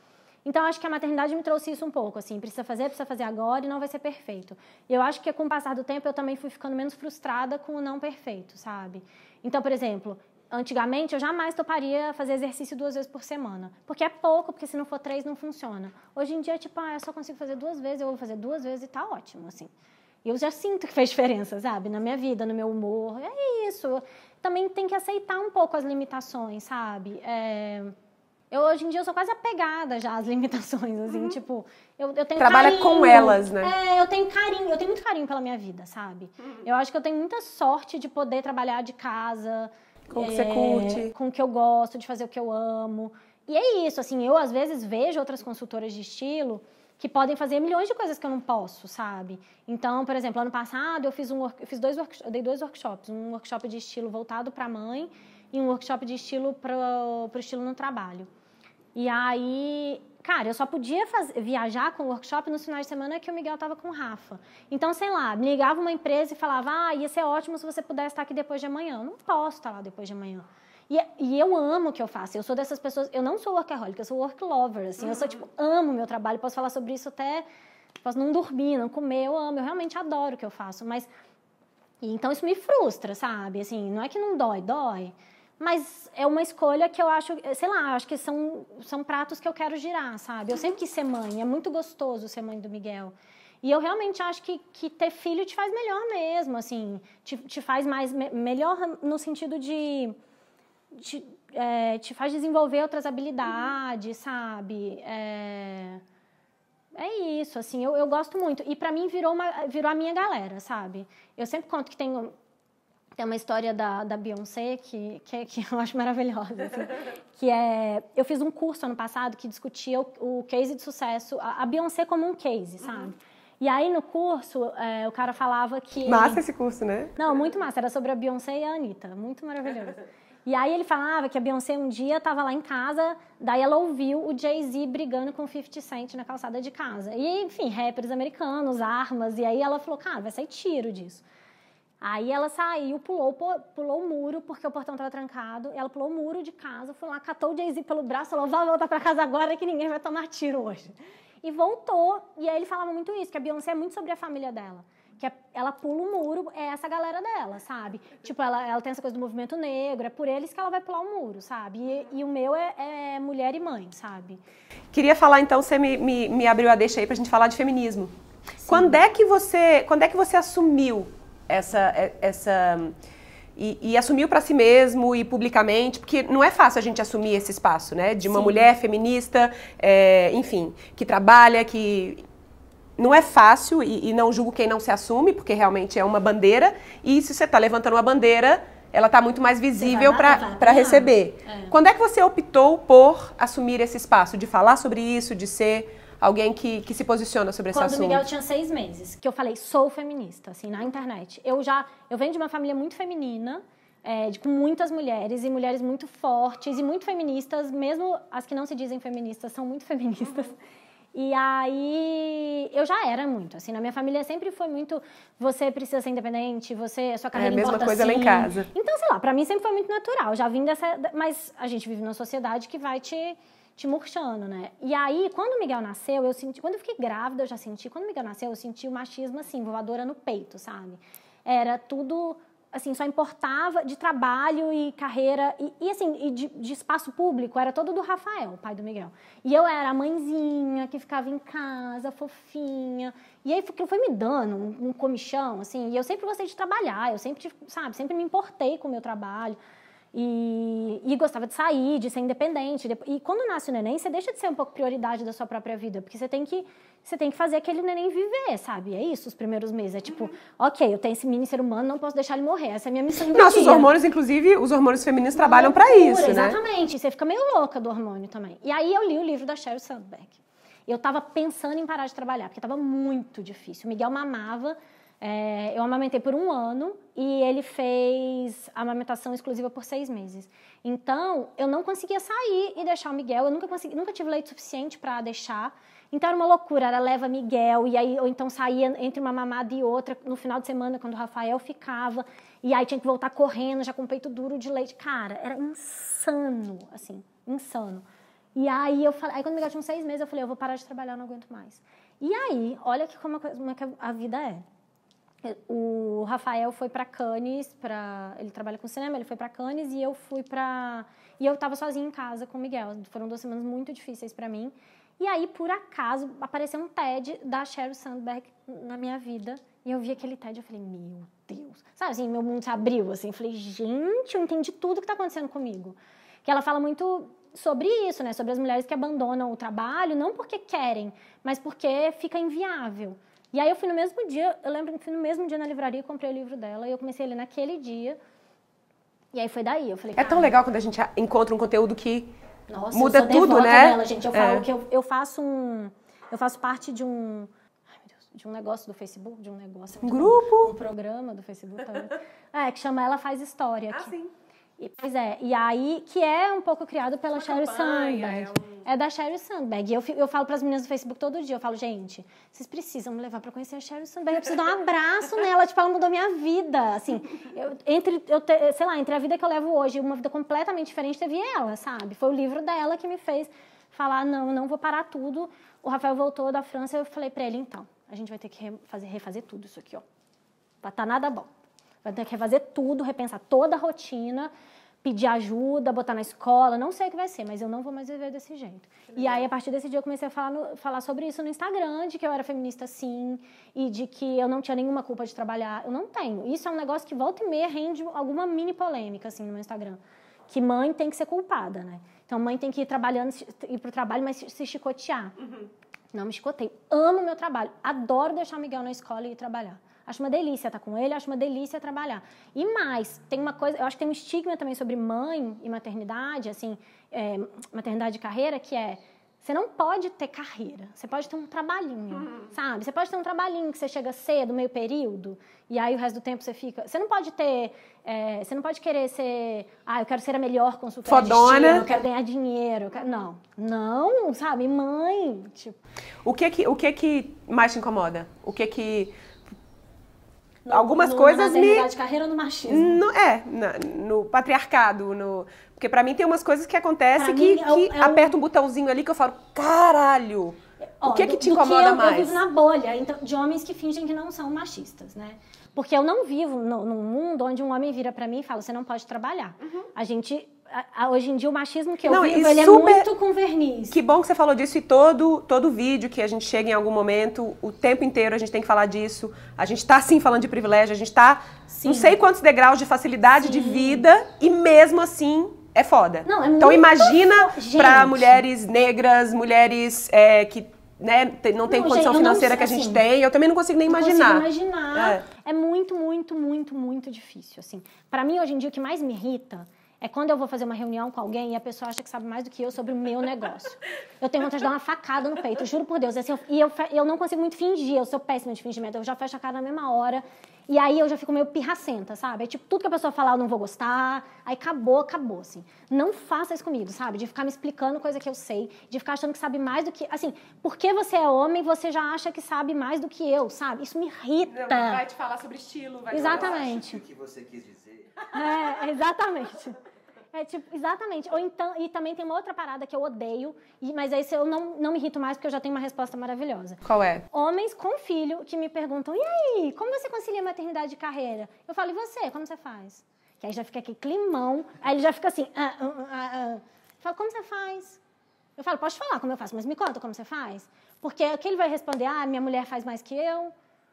[SPEAKER 2] Então, acho que a maternidade me trouxe isso um pouco, assim, precisa fazer, precisa fazer agora e não vai ser perfeito. E eu acho que com o passar do tempo eu também fui ficando menos frustrada com o não perfeito, sabe? Então, por exemplo, antigamente eu jamais toparia fazer exercício duas vezes por semana, porque é pouco, porque se não for três não funciona. Hoje em dia, tipo, ah, eu só consigo fazer duas vezes, eu vou fazer duas vezes e tá ótimo, assim. Eu já sinto que fez diferença, sabe? Na minha vida, no meu humor. É isso. Também tem que aceitar um pouco as limitações, sabe? É... Eu, hoje em dia, eu sou quase apegada já às limitações, assim, tipo... Eu, eu tenho
[SPEAKER 1] Trabalha
[SPEAKER 2] carinho.
[SPEAKER 1] com elas, né?
[SPEAKER 2] É, eu tenho carinho, eu tenho muito carinho pela minha vida, sabe? Eu acho que eu tenho muita sorte de poder trabalhar de casa.
[SPEAKER 1] Com o que
[SPEAKER 2] é,
[SPEAKER 1] você curte.
[SPEAKER 2] Com o que eu gosto, de fazer o que eu amo. E é isso, assim, eu às vezes vejo outras consultoras de estilo que podem fazer milhões de coisas que eu não posso, sabe? Então, por exemplo, ano passado eu fiz um eu fiz dois eu dei dois workshops, um workshop de estilo voltado para mãe e um workshop de estilo para o estilo no trabalho. E aí, cara, eu só podia faz- viajar com o workshop nos finais de semana que o Miguel tava com o Rafa. Então, sei lá, me ligava uma empresa e falava, ah, ia ser ótimo se você pudesse estar aqui depois de amanhã. Eu não posso estar lá depois de amanhã. E, e eu amo o que eu faço. Eu sou dessas pessoas. Eu não sou workaholic, eu sou work lover. Assim, Eu sou, tipo, amo o meu trabalho. Posso falar sobre isso até. Posso não dormir, não comer. Eu amo. Eu realmente adoro o que eu faço. Mas. e então isso me frustra, sabe? Assim, não é que não dói, dói. Mas é uma escolha que eu acho, sei lá, acho que são, são pratos que eu quero girar, sabe? Eu sempre quis ser mãe, é muito gostoso ser mãe do Miguel. E eu realmente acho que, que ter filho te faz melhor mesmo, assim, te, te faz mais me- melhor no sentido de te, é, te faz desenvolver outras habilidades, sabe? É, é isso, assim, eu, eu gosto muito. E pra mim virou, uma, virou a minha galera, sabe? Eu sempre conto que tem, tem uma história da, da Beyoncé que, que, que eu acho maravilhosa, assim, que é... Eu fiz um curso ano passado que discutia o, o case de sucesso, a, a Beyoncé como um case, sabe? E aí no curso, é, o cara falava que...
[SPEAKER 1] Massa esse curso, né?
[SPEAKER 2] Não, muito massa. Era sobre a Beyoncé e a Anitta. Muito maravilhoso. E aí ele falava que a Beyoncé um dia estava lá em casa, daí ela ouviu o Jay-Z brigando com o 50 Cent na calçada de casa. E, enfim, rappers americanos, armas, e aí ela falou, cara, vai sair tiro disso. Aí ela saiu, pulou, pulou o muro, porque o portão estava trancado. Ela pulou o muro de casa, foi lá, catou o Jay-Z pelo braço, falou, vai voltar para casa agora que ninguém vai tomar tiro hoje. E voltou, e aí ele falava muito isso, que a Beyoncé é muito sobre a família dela que ela pula o muro, é essa galera dela, sabe? Tipo, ela, ela tem essa coisa do movimento negro, é por eles que ela vai pular o muro, sabe? E, e o meu é, é, mulher e mãe, sabe?
[SPEAKER 1] Queria falar, então, você me, me, me abriu a deixa aí pra gente falar de feminismo. Quando é que você, quando é que você assumiu essa, é, essa e, e, assumiu para si mesmo e publicamente, porque não é fácil a gente assumir esse espaço, né? De uma Sim. mulher feminista, é, enfim, que trabalha, que não é fácil e, e, não julgo quem não se assume, porque realmente é uma bandeira. E se você está levantando uma bandeira, ela está muito mais visível para receber. É. Quando é que você optou por assumir esse espaço, de falar sobre isso, de ser alguém que, que se posiciona sobre esse
[SPEAKER 2] Quando
[SPEAKER 1] assunto?
[SPEAKER 2] Quando o Miguel tinha seis meses, que eu falei, sou feminista, assim, na internet. Eu já, eu venho de uma família muito feminina, é, de, com muitas mulheres, e mulheres muito fortes e muito feministas, mesmo as que não se dizem feministas, são muito feministas. Uhum. E aí eu já era muito, assim, na minha família sempre foi muito você precisa ser independente, você, sua carreira
[SPEAKER 1] É a mesma coisa
[SPEAKER 2] assim.
[SPEAKER 1] lá em casa.
[SPEAKER 2] Então, sei lá, para mim sempre foi muito natural. Já vim dessa, mas a gente vive numa sociedade que vai te te murchando, né? E aí, quando o Miguel nasceu, eu senti, quando eu fiquei grávida, eu já senti, quando o Miguel nasceu, eu senti o machismo assim, voadora no peito, sabe? Era tudo assim, só importava de trabalho e carreira, e, e assim, e de, de, espaço público, era todo do Rafael, o pai do Miguel. E eu era a mãezinha que ficava em casa, fofinha. E aí aquilo foi me dando um, um comichão, assim, e eu sempre gostei de trabalhar, eu sempre, sabe, sempre me importei com o meu trabalho. E, e, gostava de sair, de ser independente. E quando nasce o neném, você deixa de ser um pouco prioridade da sua própria vida, porque você tem que você tem que fazer aquele neném viver, sabe? É isso, os primeiros meses. É tipo, uhum. ok, eu tenho esse mini ser humano, não posso deixar ele morrer. Essa é a minha missão do
[SPEAKER 1] Nossos hormônios, inclusive, os hormônios femininos Uma trabalham para isso,
[SPEAKER 2] né? Exatamente. Você fica meio louca do hormônio também. E aí eu li o livro da Sheryl Sandberg. Eu estava pensando em parar de trabalhar, porque estava muito difícil. O Miguel mamava é, eu amamentei por um ano e ele fez a amamentação exclusiva por seis meses. Então, eu não conseguia sair e deixar o Miguel. Eu nunca consegui, nunca tive leite suficiente para deixar. Então era uma loucura, era leva Miguel, e aí, ou então saía entre uma mamada e outra no final de semana, quando o Rafael ficava, e aí tinha que voltar correndo, já com peito duro de leite. Cara, era insano, assim, insano. E aí eu falei, aí quando o Miguel tinha uns seis meses, eu falei, eu vou parar de trabalhar, não aguento mais. E aí, olha que como, como é a vida é. O Rafael foi para Cannes, para ele trabalha com cinema, ele foi para Cannes e eu fui para e eu estava sozinha em casa com o Miguel. Foram duas semanas muito difíceis para mim. E aí, por acaso, apareceu um TED da Sheryl Sandberg na minha vida. E eu vi aquele TED e falei, meu Deus. Sabe assim, meu mundo se abriu, assim. Eu falei, gente, eu entendi tudo que está acontecendo comigo. Que ela fala muito sobre isso, né? Sobre as mulheres que abandonam o trabalho, não porque querem, mas porque fica inviável. E aí eu fui no mesmo dia, eu lembro que fui no mesmo dia na livraria, comprei o livro dela e eu comecei a ler naquele dia. E aí foi daí, eu falei,
[SPEAKER 1] É tão legal quando a gente encontra um conteúdo que
[SPEAKER 2] Nossa,
[SPEAKER 1] muda
[SPEAKER 2] eu sou
[SPEAKER 1] tudo, né?
[SPEAKER 2] Dela, gente, eu falo é. que eu, eu faço um eu faço parte de um Deus, de um negócio do Facebook, de um negócio,
[SPEAKER 1] um grupo,
[SPEAKER 2] um programa do Facebook também. é, que chama Ela Faz História.
[SPEAKER 1] Ah,
[SPEAKER 2] que,
[SPEAKER 1] sim.
[SPEAKER 2] E, pois é, e aí, que é um pouco criado pela Sheryl Sandberg. É, um... é, da Sheryl Sandberg. E eu, eu falo para as meninas do Facebook todo dia, eu falo, gente, vocês precisam me levar para conhecer a Sheryl Sandberg. Eu preciso dar um abraço nela, tipo, ela mudou minha vida. Assim, eu, entre, eu te, sei lá, entre a vida que eu levo hoje e uma vida completamente diferente, teve ela, sabe? Foi o livro dela que me fez falar, não, não vou parar tudo. O Rafael voltou da França, eu falei para ele, então, a gente vai ter que refazer, refazer tudo isso aqui, ó. Vai estar tá nada bom. Vai ter que refazer tudo, repensar toda a rotina, pedir ajuda, botar na escola, não sei o que vai ser, mas eu não vou mais viver desse jeito. E aí, a partir desse dia, eu comecei a falar, no, falar sobre isso no Instagram, de que eu era feminista sim, e de que eu não tinha nenhuma culpa de trabalhar. Eu não tenho. Isso é um negócio que volta e meia rende alguma mini polêmica, assim, no meu Instagram. Que mãe tem que ser culpada, né? Então, mãe tem que ir trabalhando, ir pro trabalho, mas se chicotear. Uhum. Não me chicotei. Amo meu trabalho. Adoro deixar o Miguel na escola e ir trabalhar. Acho uma delícia estar com ele, acho uma delícia trabalhar. E mais, tem uma coisa, eu acho que tem um estigma também sobre mãe e maternidade, assim, é, maternidade e carreira, que é Você não pode ter carreira. Você pode ter um trabalhinho,
[SPEAKER 1] Uhum.
[SPEAKER 2] sabe? Você pode ter um trabalhinho que você chega cedo, meio período, e aí o resto do tempo você fica. Você não pode ter. é, você não pode querer ser. Ah, eu quero ser a melhor consultora de
[SPEAKER 1] Fodona.
[SPEAKER 2] estilo, eu quero ganhar dinheiro. quero- Não. Não, sabe? Mãe. Tipo,
[SPEAKER 1] O que que, o que que mais te incomoda? O que que...
[SPEAKER 2] no-
[SPEAKER 1] Algumas
[SPEAKER 2] no-
[SPEAKER 1] coisas
[SPEAKER 2] na
[SPEAKER 1] me...
[SPEAKER 2] carreira no machismo?
[SPEAKER 1] No, é, na- no patriarcado, no... Porque pra mim tem umas coisas que acontecem
[SPEAKER 2] Pra
[SPEAKER 1] que,
[SPEAKER 2] mim é
[SPEAKER 1] que
[SPEAKER 2] é
[SPEAKER 1] aperta um botãozinho ali que eu falo, caralho!
[SPEAKER 2] Ó,
[SPEAKER 1] o que que
[SPEAKER 2] do-
[SPEAKER 1] te
[SPEAKER 2] do
[SPEAKER 1] incomoda
[SPEAKER 2] eu,
[SPEAKER 1] mais?
[SPEAKER 2] Eu vivo na bolha então, de homens que fingem que não são machistas, né? Porque eu não vivo no- num mundo onde um homem vira pra mim e fala, você não pode trabalhar. A gente, a- a- hoje em dia, o machismo que eu.
[SPEAKER 1] Não,
[SPEAKER 2] vivo, ele
[SPEAKER 1] super-
[SPEAKER 2] é muito com verniz.
[SPEAKER 1] Que bom que você falou disso e todo, todo vídeo que a gente chega em algum momento, o tempo inteiro a gente tem que falar disso. A gente tá sim falando de privilégio, a gente tá
[SPEAKER 2] Sim.
[SPEAKER 1] não sei quantos degraus de facilidade de
[SPEAKER 2] Sim.
[SPEAKER 1] vida e mesmo assim é foda.
[SPEAKER 2] Não, é
[SPEAKER 1] então imagina
[SPEAKER 2] Gente.
[SPEAKER 1] mulheres negras, mulheres é, que né, não tem
[SPEAKER 2] Não,
[SPEAKER 1] condição
[SPEAKER 2] gente, não
[SPEAKER 1] financeira
[SPEAKER 2] sei,
[SPEAKER 1] que a gente
[SPEAKER 2] assim,
[SPEAKER 1] tem, eu também não consigo nem
[SPEAKER 2] Não
[SPEAKER 1] imaginar.
[SPEAKER 2] consigo imaginar.
[SPEAKER 1] É.
[SPEAKER 2] É. muito, muito, muito, muito difícil, assim. Para mim, hoje em dia, o que mais me irrita é quando eu vou fazer uma reunião com alguém e a pessoa acha que sabe mais do que eu sobre o meu negócio. Eu tenho vontade de dar uma facada no peito, juro por Deus. Assim, eu- e eu, eu não consigo muito fingir, eu sou péssima de fingimento. Eu já fecho a cara na mesma hora. E aí eu já fico meio pirracenta, sabe? É tipo, tudo que a pessoa falar eu não vou gostar. Aí acabou, acabou, assim. Não faça isso comigo, sabe? De ficar me explicando coisa que eu sei, de ficar achando que sabe mais do que. Assim, porque você é homem, você já acha que sabe mais do que eu, sabe? Isso me irrita.
[SPEAKER 1] te falar sobre estilo, vai
[SPEAKER 2] Exatamente.
[SPEAKER 3] O que você quis dizer?
[SPEAKER 2] É, exatamente. É tipo, exatamente. Ou então, e também tem uma outra parada que eu odeio, e, mas aí eu não, não me irrito mais porque eu já tenho uma resposta maravilhosa.
[SPEAKER 1] Qual é?
[SPEAKER 2] Homens com filho que me perguntam: e aí, como você concilia maternidade e carreira? Eu falo: e você, como você faz? Que aí já fica aquele climão, aí ele já fica assim: ah, ah, ah, ah. Eu falo: como você faz? Eu falo: pode falar como eu faço, mas me conta como você faz. Porque o que ele vai responder: ah, minha mulher faz mais que eu.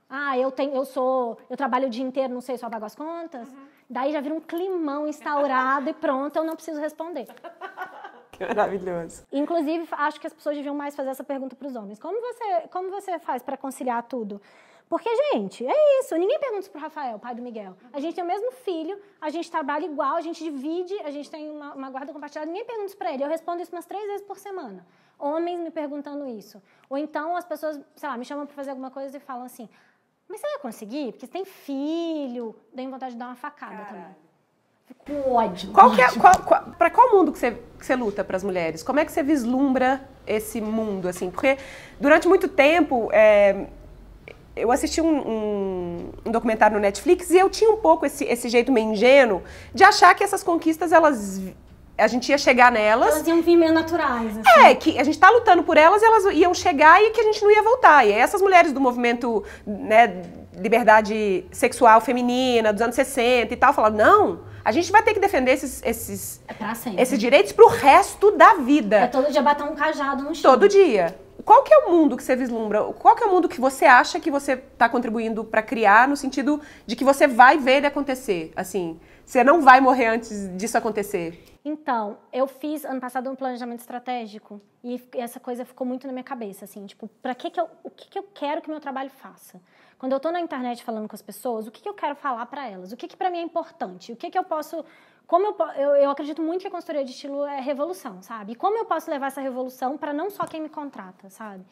[SPEAKER 2] Ah, eu tenho, eu sou, eu trabalho o dia inteiro, não sei, só pago as contas. Daí já vira um climão instaurado e pronto, eu não preciso responder.
[SPEAKER 1] Que maravilhoso.
[SPEAKER 2] Inclusive, acho que as pessoas deviam mais fazer essa pergunta para os homens. Como você, como você faz para conciliar tudo? Porque, gente, é isso. Ninguém pergunta isso pro Rafael, pai do Miguel. A gente tem o mesmo filho, a gente trabalha igual, a gente divide, a gente tem uma, uma guarda compartilhada. Ninguém pergunta isso para ele. Eu respondo isso umas três vezes por semana. Homens me perguntando isso. Ou então as pessoas, sei lá, me chamam para fazer alguma coisa e falam assim: Mas você vai conseguir? Porque você tem filho. Dei vontade de dar uma facada também. Fico com ódio.
[SPEAKER 1] Qual que é, qual, qual, pra qual mundo que você, que você luta para as mulheres? Como é que você vislumbra esse mundo, assim? Porque durante muito tempo, é, eu assisti um, um- um documentário no Netflix e eu tinha um pouco esse, esse jeito meio ingênuo de achar que essas conquistas, elas, a gente ia chegar nelas.
[SPEAKER 2] Elas iam vir meio naturais. Assim.
[SPEAKER 1] É, que a gente tá lutando por elas e elas iam chegar e que a gente não ia voltar. E essas mulheres do movimento, né, liberdade sexual feminina, dos anos 60 e tal, falaram, não, a gente vai ter que defender esses, esses,
[SPEAKER 2] É
[SPEAKER 1] esses direitos pro resto da vida.
[SPEAKER 2] É todo dia bater um cajado no chão.
[SPEAKER 1] Todo dia. Qual que é o mundo que você vislumbra? Qual que é o mundo que você acha que você está contribuindo para criar no sentido de que você vai ver ele acontecer? Assim, você não vai morrer antes disso acontecer.
[SPEAKER 2] Então, eu fiz ano passado um planejamento estratégico e essa coisa ficou muito na minha cabeça, assim, tipo, para que que eu, o que que eu quero que meu trabalho faça? Quando eu tô na internet falando com as pessoas, o que que eu quero falar para elas? O que que para mim é importante? O que que eu posso como eu, eu, eu acredito muito que a consultoria de estilo é revolução, sabe? E como eu posso levar essa revolução para não só quem me contrata, sabe?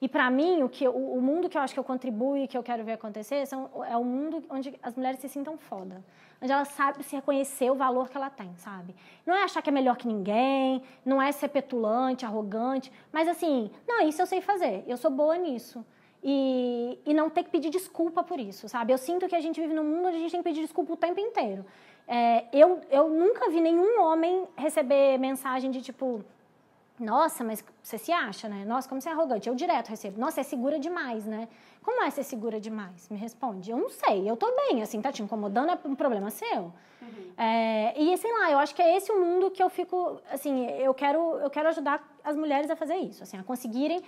[SPEAKER 2] E para mim, o, que, o, o mundo que eu acho que eu contribuo e que eu quero ver acontecer são, é o mundo onde as mulheres se sintam foda. Onde elas sabem se reconhecer o valor que ela tem, sabe? Não é achar que é melhor que ninguém, não é ser petulante, arrogante, mas assim, não, isso eu sei fazer, eu sou boa nisso. E, e não ter que pedir desculpa por isso, sabe? Eu sinto que a gente vive num mundo onde a gente tem que pedir desculpa o tempo inteiro. É, eu, eu nunca vi nenhum homem receber mensagem de tipo, nossa, mas você se acha, né? Nossa, como você é arrogante. Eu direto recebo. Nossa, é segura demais, né? Como é ser segura demais? Me responde. Eu não sei, eu tô bem, assim, tá te incomodando, é um problema seu. É, e, sei lá, eu acho que é esse o mundo que eu fico, assim, eu quero, eu quero ajudar as mulheres a fazer isso, assim, a conseguirem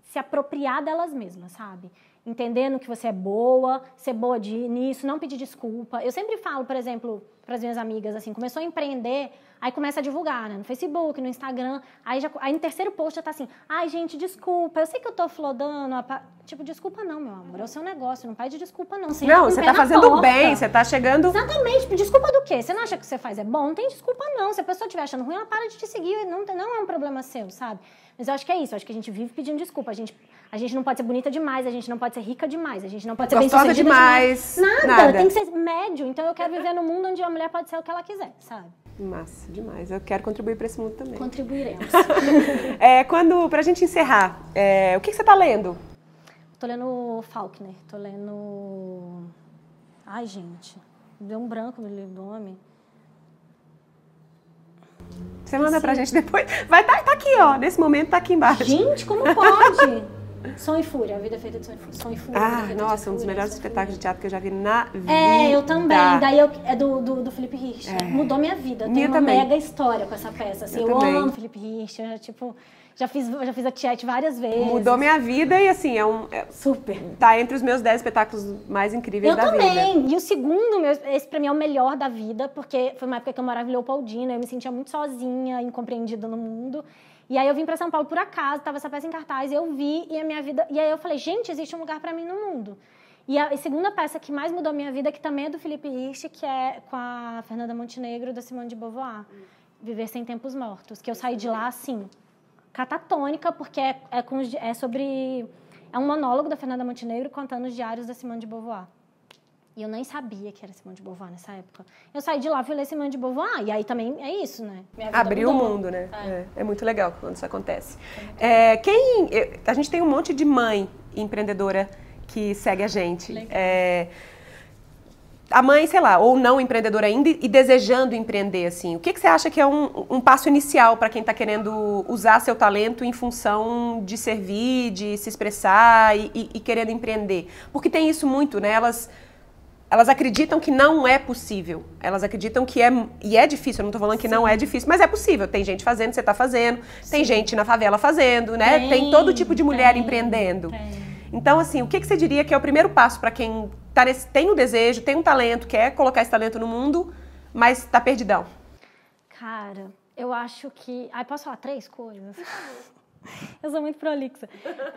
[SPEAKER 2] se apropriar delas mesmas, sabe? Entendendo que você é boa, ser boa de, nisso, não pedir desculpa. Eu sempre falo, por exemplo, para as minhas amigas, assim, começou a empreender, aí começa a divulgar, né? No Facebook, no Instagram, aí, já, aí no terceiro post já tá assim, ai, gente, desculpa, eu sei que eu tô flodando, a pa-" tipo, desculpa não, meu amor, é o seu negócio, não pede desculpa não. Você
[SPEAKER 1] Não, você tá fazendo
[SPEAKER 2] porta.
[SPEAKER 1] bem, você tá chegando.
[SPEAKER 2] Exatamente, tipo, desculpa do quê? Você não acha que você faz é bom? Não tem desculpa, não. Se a pessoa estiver achando ruim, ela para de te seguir. Não, não é um problema seu, sabe? Mas eu acho que é isso. Eu acho que a gente vive pedindo desculpa. A gente, a gente não pode ser bonita demais, a gente não pode ser rica demais, a gente não pode ser
[SPEAKER 1] Gostosa
[SPEAKER 2] bem-sucedida
[SPEAKER 1] demais,
[SPEAKER 2] Nada,
[SPEAKER 1] nada.
[SPEAKER 2] tem que ser médio. Então eu quero viver num mundo onde a mulher pode ser o que ela quiser, sabe?
[SPEAKER 1] Massa, demais. Eu quero contribuir para esse mundo também.
[SPEAKER 2] Contribuiremos.
[SPEAKER 1] É, quando, pra gente encerrar, é, o que, que você tá lendo?
[SPEAKER 2] tô lendo Faulkner, tô lendo. Ai, gente. Deu um branco no homem.
[SPEAKER 1] Você manda pra gente depois. Vai tá, tá aqui, ó. Nesse momento tá aqui embaixo.
[SPEAKER 2] Gente, como pode? Som e Fúria, a vida é feita de som e fúria. Som e fúria é
[SPEAKER 1] Ah, nossa, um dos
[SPEAKER 2] fúria,
[SPEAKER 1] melhores espetáculos de teatro que eu já vi na vida.
[SPEAKER 2] É, eu também. Daí eu, é do, do, do Felipe Rich.
[SPEAKER 1] É.
[SPEAKER 2] Mudou minha vida. Eu
[SPEAKER 1] Minha
[SPEAKER 2] tenho uma
[SPEAKER 1] também.
[SPEAKER 2] mega história com essa peça. Assim,
[SPEAKER 1] Eu
[SPEAKER 2] eu
[SPEAKER 1] também.
[SPEAKER 2] amo Felipe Rich. Eu já, tipo, já fiz, já fiz a Tiete várias vezes.
[SPEAKER 1] Mudou minha vida e assim, é um. é-
[SPEAKER 2] Super.
[SPEAKER 1] tá entre os meus 10 espetáculos mais incríveis
[SPEAKER 2] Eu
[SPEAKER 1] da vida.
[SPEAKER 2] também. E o segundo, meu, esse pra mim é o melhor da vida, porque foi uma época que eu morava em Leopoldina, eu me sentia muito sozinha, incompreendida no mundo. E aí eu vim pra São Paulo por acaso, tava essa peça em cartaz, eu vi e a minha vida. E aí eu falei, gente, existe um lugar pra mim no mundo. E a segunda peça que mais mudou a minha vida, que também é do Felipe Rich, que é com a Fernanda Montenegro, da Simone de Beauvoir. Viver Sem Tempos Mortos. Que eu saí de lá, assim, catatônica, porque é, é, com é sobre... É um monólogo da Fernanda Montenegro contando os diários da Simone de Beauvoir. E eu nem sabia que era Simone de Beauvoir nessa época. Eu saí de lá, fui ler Simone de Beauvoir, e aí também é isso, né?
[SPEAKER 1] Abriu o mundo, né?
[SPEAKER 2] É.
[SPEAKER 1] É, é muito legal quando isso acontece. É, quem. A gente tem um monte de mãe empreendedora que segue a gente. É, a mãe, sei lá, ou não empreendedora ainda e desejando empreender, assim. O que, que você acha que é um, um passo inicial para quem está querendo usar seu talento em função de servir, de se expressar e, e- e querendo empreender? Porque tem isso muito, né? Elas elas acreditam que não é possível. Elas acreditam que é. E é difícil, eu não tô falando que não é difícil, mas é possível. Tem gente fazendo, você tá fazendo. Tem gente na favela fazendo, né? Tem,
[SPEAKER 2] Tem,
[SPEAKER 1] todo tipo de mulher
[SPEAKER 2] tem,
[SPEAKER 1] empreendendo.
[SPEAKER 2] tem.
[SPEAKER 1] Então, assim, o que, que você diria que é o primeiro passo para quem tá nesse, tem o desejo, tem um talento, quer colocar esse talento no mundo, mas tá perdidão?
[SPEAKER 2] Cara, eu acho que. Ai, posso falar três coisas? Eu sou muito prolixa.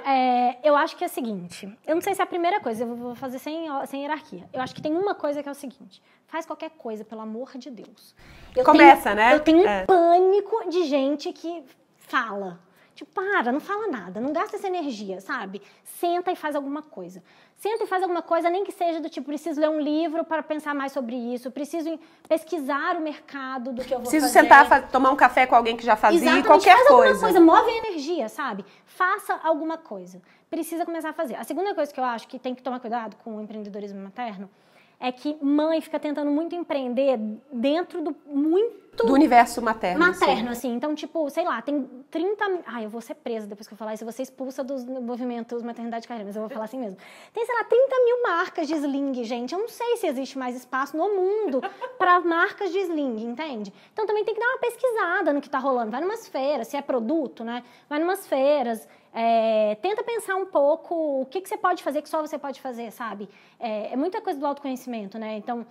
[SPEAKER 2] É, eu acho que é o seguinte: eu não sei se é a primeira coisa, eu vou fazer sem, sem hierarquia. Eu acho que tem uma coisa que é o seguinte: faz qualquer coisa, pelo amor de Deus. Eu
[SPEAKER 1] Começa,
[SPEAKER 2] tenho-
[SPEAKER 1] né?
[SPEAKER 2] Eu tenho um
[SPEAKER 1] É.
[SPEAKER 2] pânico de gente que fala. Tipo, para, não fala nada, não gasta essa energia, sabe? Senta e faz alguma coisa. Senta e faz alguma coisa, nem que seja do tipo, preciso ler um livro para pensar mais sobre isso, preciso pesquisar o mercado do que eu vou
[SPEAKER 1] Preciso
[SPEAKER 2] fazer.
[SPEAKER 1] sentar, fa- tomar um café com alguém que já fazia,
[SPEAKER 2] Exatamente,
[SPEAKER 1] qualquer
[SPEAKER 2] faz
[SPEAKER 1] coisa.
[SPEAKER 2] alguma coisa, move a energia, sabe? Faça alguma coisa. Precisa começar a fazer. A segunda coisa que eu acho que tem que tomar cuidado com o empreendedorismo materno é que mãe fica tentando muito empreender dentro do muito
[SPEAKER 1] Do universo materno.
[SPEAKER 2] materno,
[SPEAKER 1] assim.
[SPEAKER 2] assim. Então, tipo, sei lá, tem 30. mi- Ai, eu vou ser presa depois que eu falar isso. Eu vou ser expulsa dos movimentos maternidade e carreira, mas eu vou falar assim mesmo. Tem, sei lá, 30 mil marcas de sling, gente. Eu não sei se existe mais espaço no mundo para marcas de sling, entende? Então também tem que dar uma pesquisada no que tá rolando. Vai numas feiras, se é produto, né? Vai numas feiras. é, tenta pensar um pouco o que, que você pode fazer que só você pode fazer, sabe? É, é muita coisa do autoconhecimento, né? Então,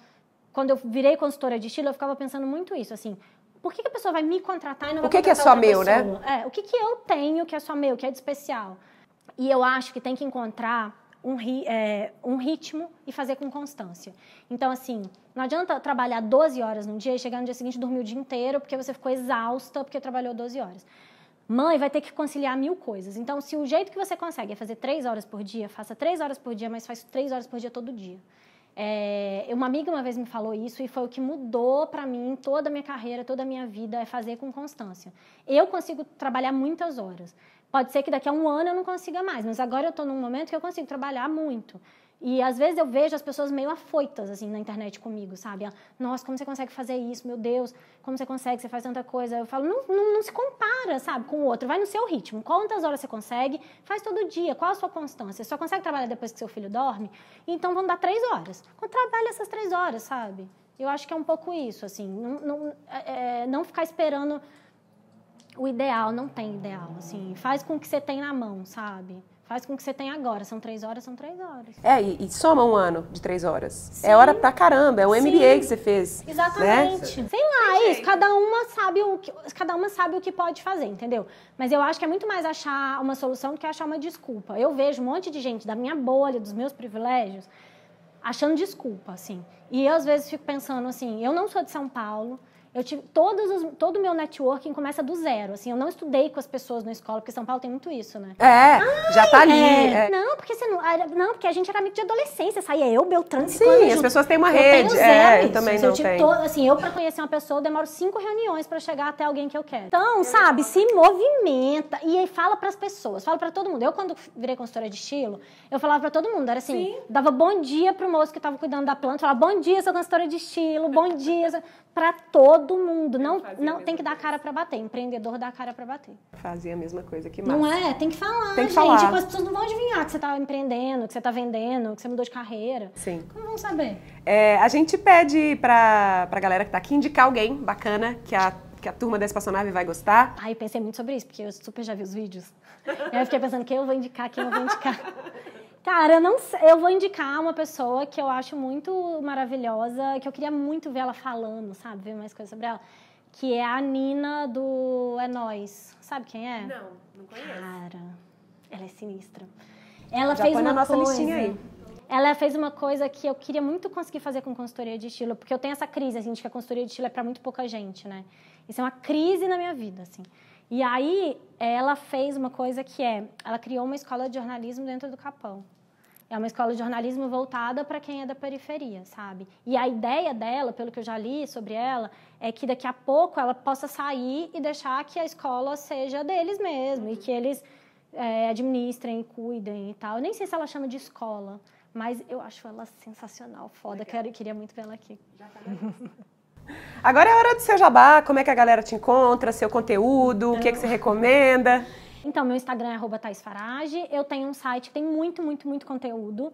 [SPEAKER 2] quando eu virei consultora de estilo, eu ficava pensando muito isso, assim. Por que, que a pessoa vai me contratar e não vai
[SPEAKER 1] O que que é só meu, né?
[SPEAKER 2] pessoa? É, o que, que eu tenho que é só meu, que é de especial? E eu acho que tem que encontrar um, ri- é, um ritmo e fazer com constância. Então, assim, não adianta trabalhar 12 horas num dia e chegar no dia seguinte e dormir o dia inteiro porque você ficou exausta porque trabalhou 12 horas. Mãe vai ter que conciliar mil coisas. Então, se o jeito que você consegue é fazer três horas por dia, faça três horas por dia, mas faz três horas por dia todo dia. É, uma amiga uma vez me falou isso e foi o que mudou para mim toda a minha carreira, toda a minha vida, é fazer com constância. Eu consigo trabalhar muitas horas. Pode ser que daqui a um ano eu não consiga mais, mas agora eu estou num momento que eu consigo trabalhar muito. E às vezes eu vejo as pessoas meio afoitas assim na internet comigo, sabe? Nossa, como você consegue fazer isso? Meu Deus, como você consegue? Você faz tanta coisa. Eu falo, não, não, não se compara, sabe, com o outro. Vai no seu ritmo. Quantas horas você consegue? Faz todo dia. Qual a sua constância? Você só consegue trabalhar depois que seu filho dorme? Então vão dar três horas. Então, trabalha essas três horas, sabe? Eu acho que é um pouco isso, assim. Não, não, é, é, não ficar esperando o ideal, não tem ideal, assim. Faz com o que você tem na mão, sabe? Faz com que você tenha agora. São três horas, são três horas.
[SPEAKER 1] É, e, e soma um ano de três horas. É hora pra caramba, é um
[SPEAKER 2] Sim.
[SPEAKER 1] MBA que você fez. Né?
[SPEAKER 2] Exatamente. Sei lá, é isso. Cada uma sabe o que, cada uma sabe o que pode fazer, entendeu? Mas eu acho que é muito mais achar uma solução do que achar uma desculpa. Eu vejo um monte de gente da minha bolha, dos meus privilégios, achando desculpa, assim. E eu às vezes fico pensando assim, eu não sou de São Paulo. Eu tive todos os, todo o meu networking começa do zero. Assim, eu não estudei com as pessoas na escola, porque São Paulo tem muito isso, né?
[SPEAKER 1] É, já tá ali.
[SPEAKER 2] É.
[SPEAKER 1] é.
[SPEAKER 2] Não, porque você não, era- não, porque a gente era amigo de adolescência, saía eu, Beltrano,
[SPEAKER 1] Sim, as
[SPEAKER 2] junto.
[SPEAKER 1] pessoas têm uma
[SPEAKER 2] Eu
[SPEAKER 1] rede.
[SPEAKER 2] tenho
[SPEAKER 1] é,
[SPEAKER 2] zero
[SPEAKER 1] eu
[SPEAKER 2] isso.
[SPEAKER 1] também
[SPEAKER 2] eu
[SPEAKER 1] não
[SPEAKER 2] tive
[SPEAKER 1] tenho.
[SPEAKER 2] to- assim, eu pra conhecer uma pessoa, eu demoro cinco reuniões pra chegar até alguém que eu quero. Então, sabe, se movimenta e aí fala pras pessoas, fala pra todo mundo. Eu quando virei consultora de estilo, eu falava pra todo mundo, era assim, dava bom dia pro moço que tava cuidando da planta, falava bom dia, sou consultora de estilo, bom dia, sou-" pra todo mundo. Não, não tem que dar cara pra bater, empreendedor dá cara pra bater.
[SPEAKER 1] Fazia a mesma coisa que massa.
[SPEAKER 2] Não é? Tem que falar,
[SPEAKER 1] Tem que
[SPEAKER 2] gente.
[SPEAKER 1] falar.
[SPEAKER 2] Tipo, as pessoas não vão adivinhar que você tá empreendendo, que você tá vendendo, que você mudou de carreira.
[SPEAKER 1] Sim.
[SPEAKER 2] Como vão saber?
[SPEAKER 1] É, a gente pede pra, pra galera que tá aqui indicar alguém bacana que a, que a turma da Espaçonave vai gostar.
[SPEAKER 2] Aí eu pensei muito sobre isso, porque eu super já vi os vídeos. Aí eu fiquei pensando, quem eu vou indicar, quem eu vou indicar. Cara, eu não eu vou indicar uma pessoa que eu acho muito maravilhosa, que eu queria muito ver ela falando, sabe? Ver mais coisas sobre ela. Que é a Nina do É Nós. Sabe quem é?
[SPEAKER 1] Não, não conheço.
[SPEAKER 2] Cara, ela é sinistra. Ela
[SPEAKER 1] Já
[SPEAKER 2] fez
[SPEAKER 1] põe na
[SPEAKER 2] uma
[SPEAKER 1] nossa
[SPEAKER 2] coisa.
[SPEAKER 1] listinha aí.
[SPEAKER 2] Ela fez uma coisa que eu queria muito conseguir fazer com consultoria de estilo, porque eu tenho essa crise, assim, de que a consultoria de estilo é para muito pouca gente, né? Isso é uma crise na minha vida, assim. E aí, ela fez uma coisa que é, ela criou uma escola de jornalismo dentro do Capão. É uma escola de jornalismo voltada para quem é da periferia, sabe? E a ideia dela, pelo que eu já li sobre ela, é que daqui a pouco ela possa sair e deixar que a escola seja deles mesmo e que eles é, administrem, cuidem e tal. Eu nem sei se ela chama de escola, mas eu acho ela sensacional, foda. Quero, queria muito ver ela aqui.
[SPEAKER 1] Agora é hora do seu jabá, como é que a galera te encontra, seu conteúdo, o que, que você recomenda.
[SPEAKER 2] Então, meu Instagram é arroba Farage. Eu tenho um site que tem muito, muito, muito conteúdo.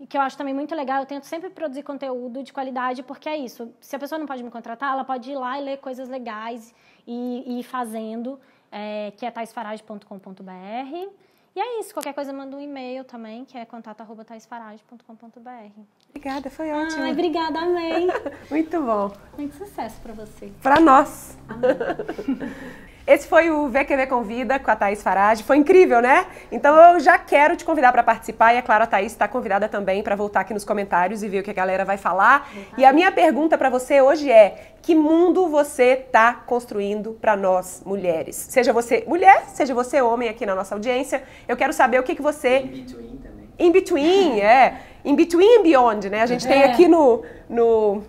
[SPEAKER 2] E que eu acho também muito legal. Eu tento sempre produzir conteúdo de qualidade, porque é isso. Se a pessoa não pode me contratar, ela pode ir lá e ler coisas legais e, e ir fazendo, é, que é taisfarage.com.br. E é isso. Qualquer coisa, manda um e-mail também, que é contato.taisfarage.com.br.
[SPEAKER 1] Obrigada, foi ótimo.
[SPEAKER 2] Ai, obrigada, amei.
[SPEAKER 1] Muito bom.
[SPEAKER 2] muito sucesso pra você.
[SPEAKER 1] Pra nós. Esse foi o VQV Convida com a Thaís Farage. Foi incrível, né? Então eu já quero te convidar para participar e, é claro, a Thaís está convidada também para voltar aqui nos comentários e ver o que a galera vai falar. E a minha pergunta para você hoje é: que mundo você está construindo para nós mulheres? Seja você mulher, seja você homem aqui na nossa audiência, eu quero saber o que, que você
[SPEAKER 3] In between também.
[SPEAKER 1] In between, é. In between and beyond, né? A gente tem
[SPEAKER 2] É.
[SPEAKER 1] aqui no, no.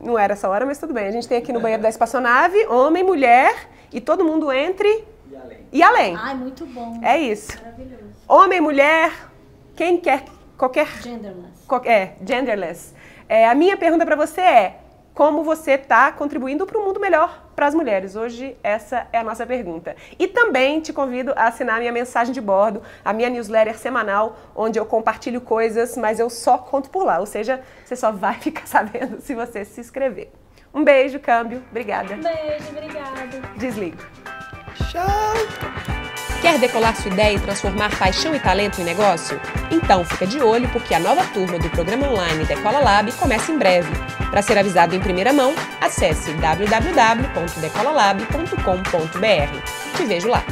[SPEAKER 1] Não era essa hora, mas tudo bem. A gente tem aqui no banheiro da espaçonave homem, mulher e todo mundo entre
[SPEAKER 3] E além.
[SPEAKER 1] e além.
[SPEAKER 2] Ai, muito bom.
[SPEAKER 1] É isso.
[SPEAKER 2] Maravilhoso.
[SPEAKER 1] Homem, mulher, quem quer, qualquer.
[SPEAKER 2] Genderless.
[SPEAKER 1] qual- É, genderless. É, a minha pergunta para você é: como você está contribuindo para um mundo melhor para as mulheres? Hoje, essa é a nossa pergunta. E também te convido a assinar a minha mensagem de bordo, a minha newsletter semanal, onde eu compartilho coisas, mas eu só conto por lá. Ou seja, você só vai ficar sabendo se você se inscrever. Um beijo, câmbio. Obrigada.
[SPEAKER 2] Beijo, obrigada.
[SPEAKER 1] Desligo.
[SPEAKER 5] Quer decolar sua ideia e transformar paixão e talento em negócio? Então fica de olho porque a nova turma do programa online Decola Lab começa em breve. Para ser avisado em primeira mão, acesse www.decolalab.com.br. Te vejo lá!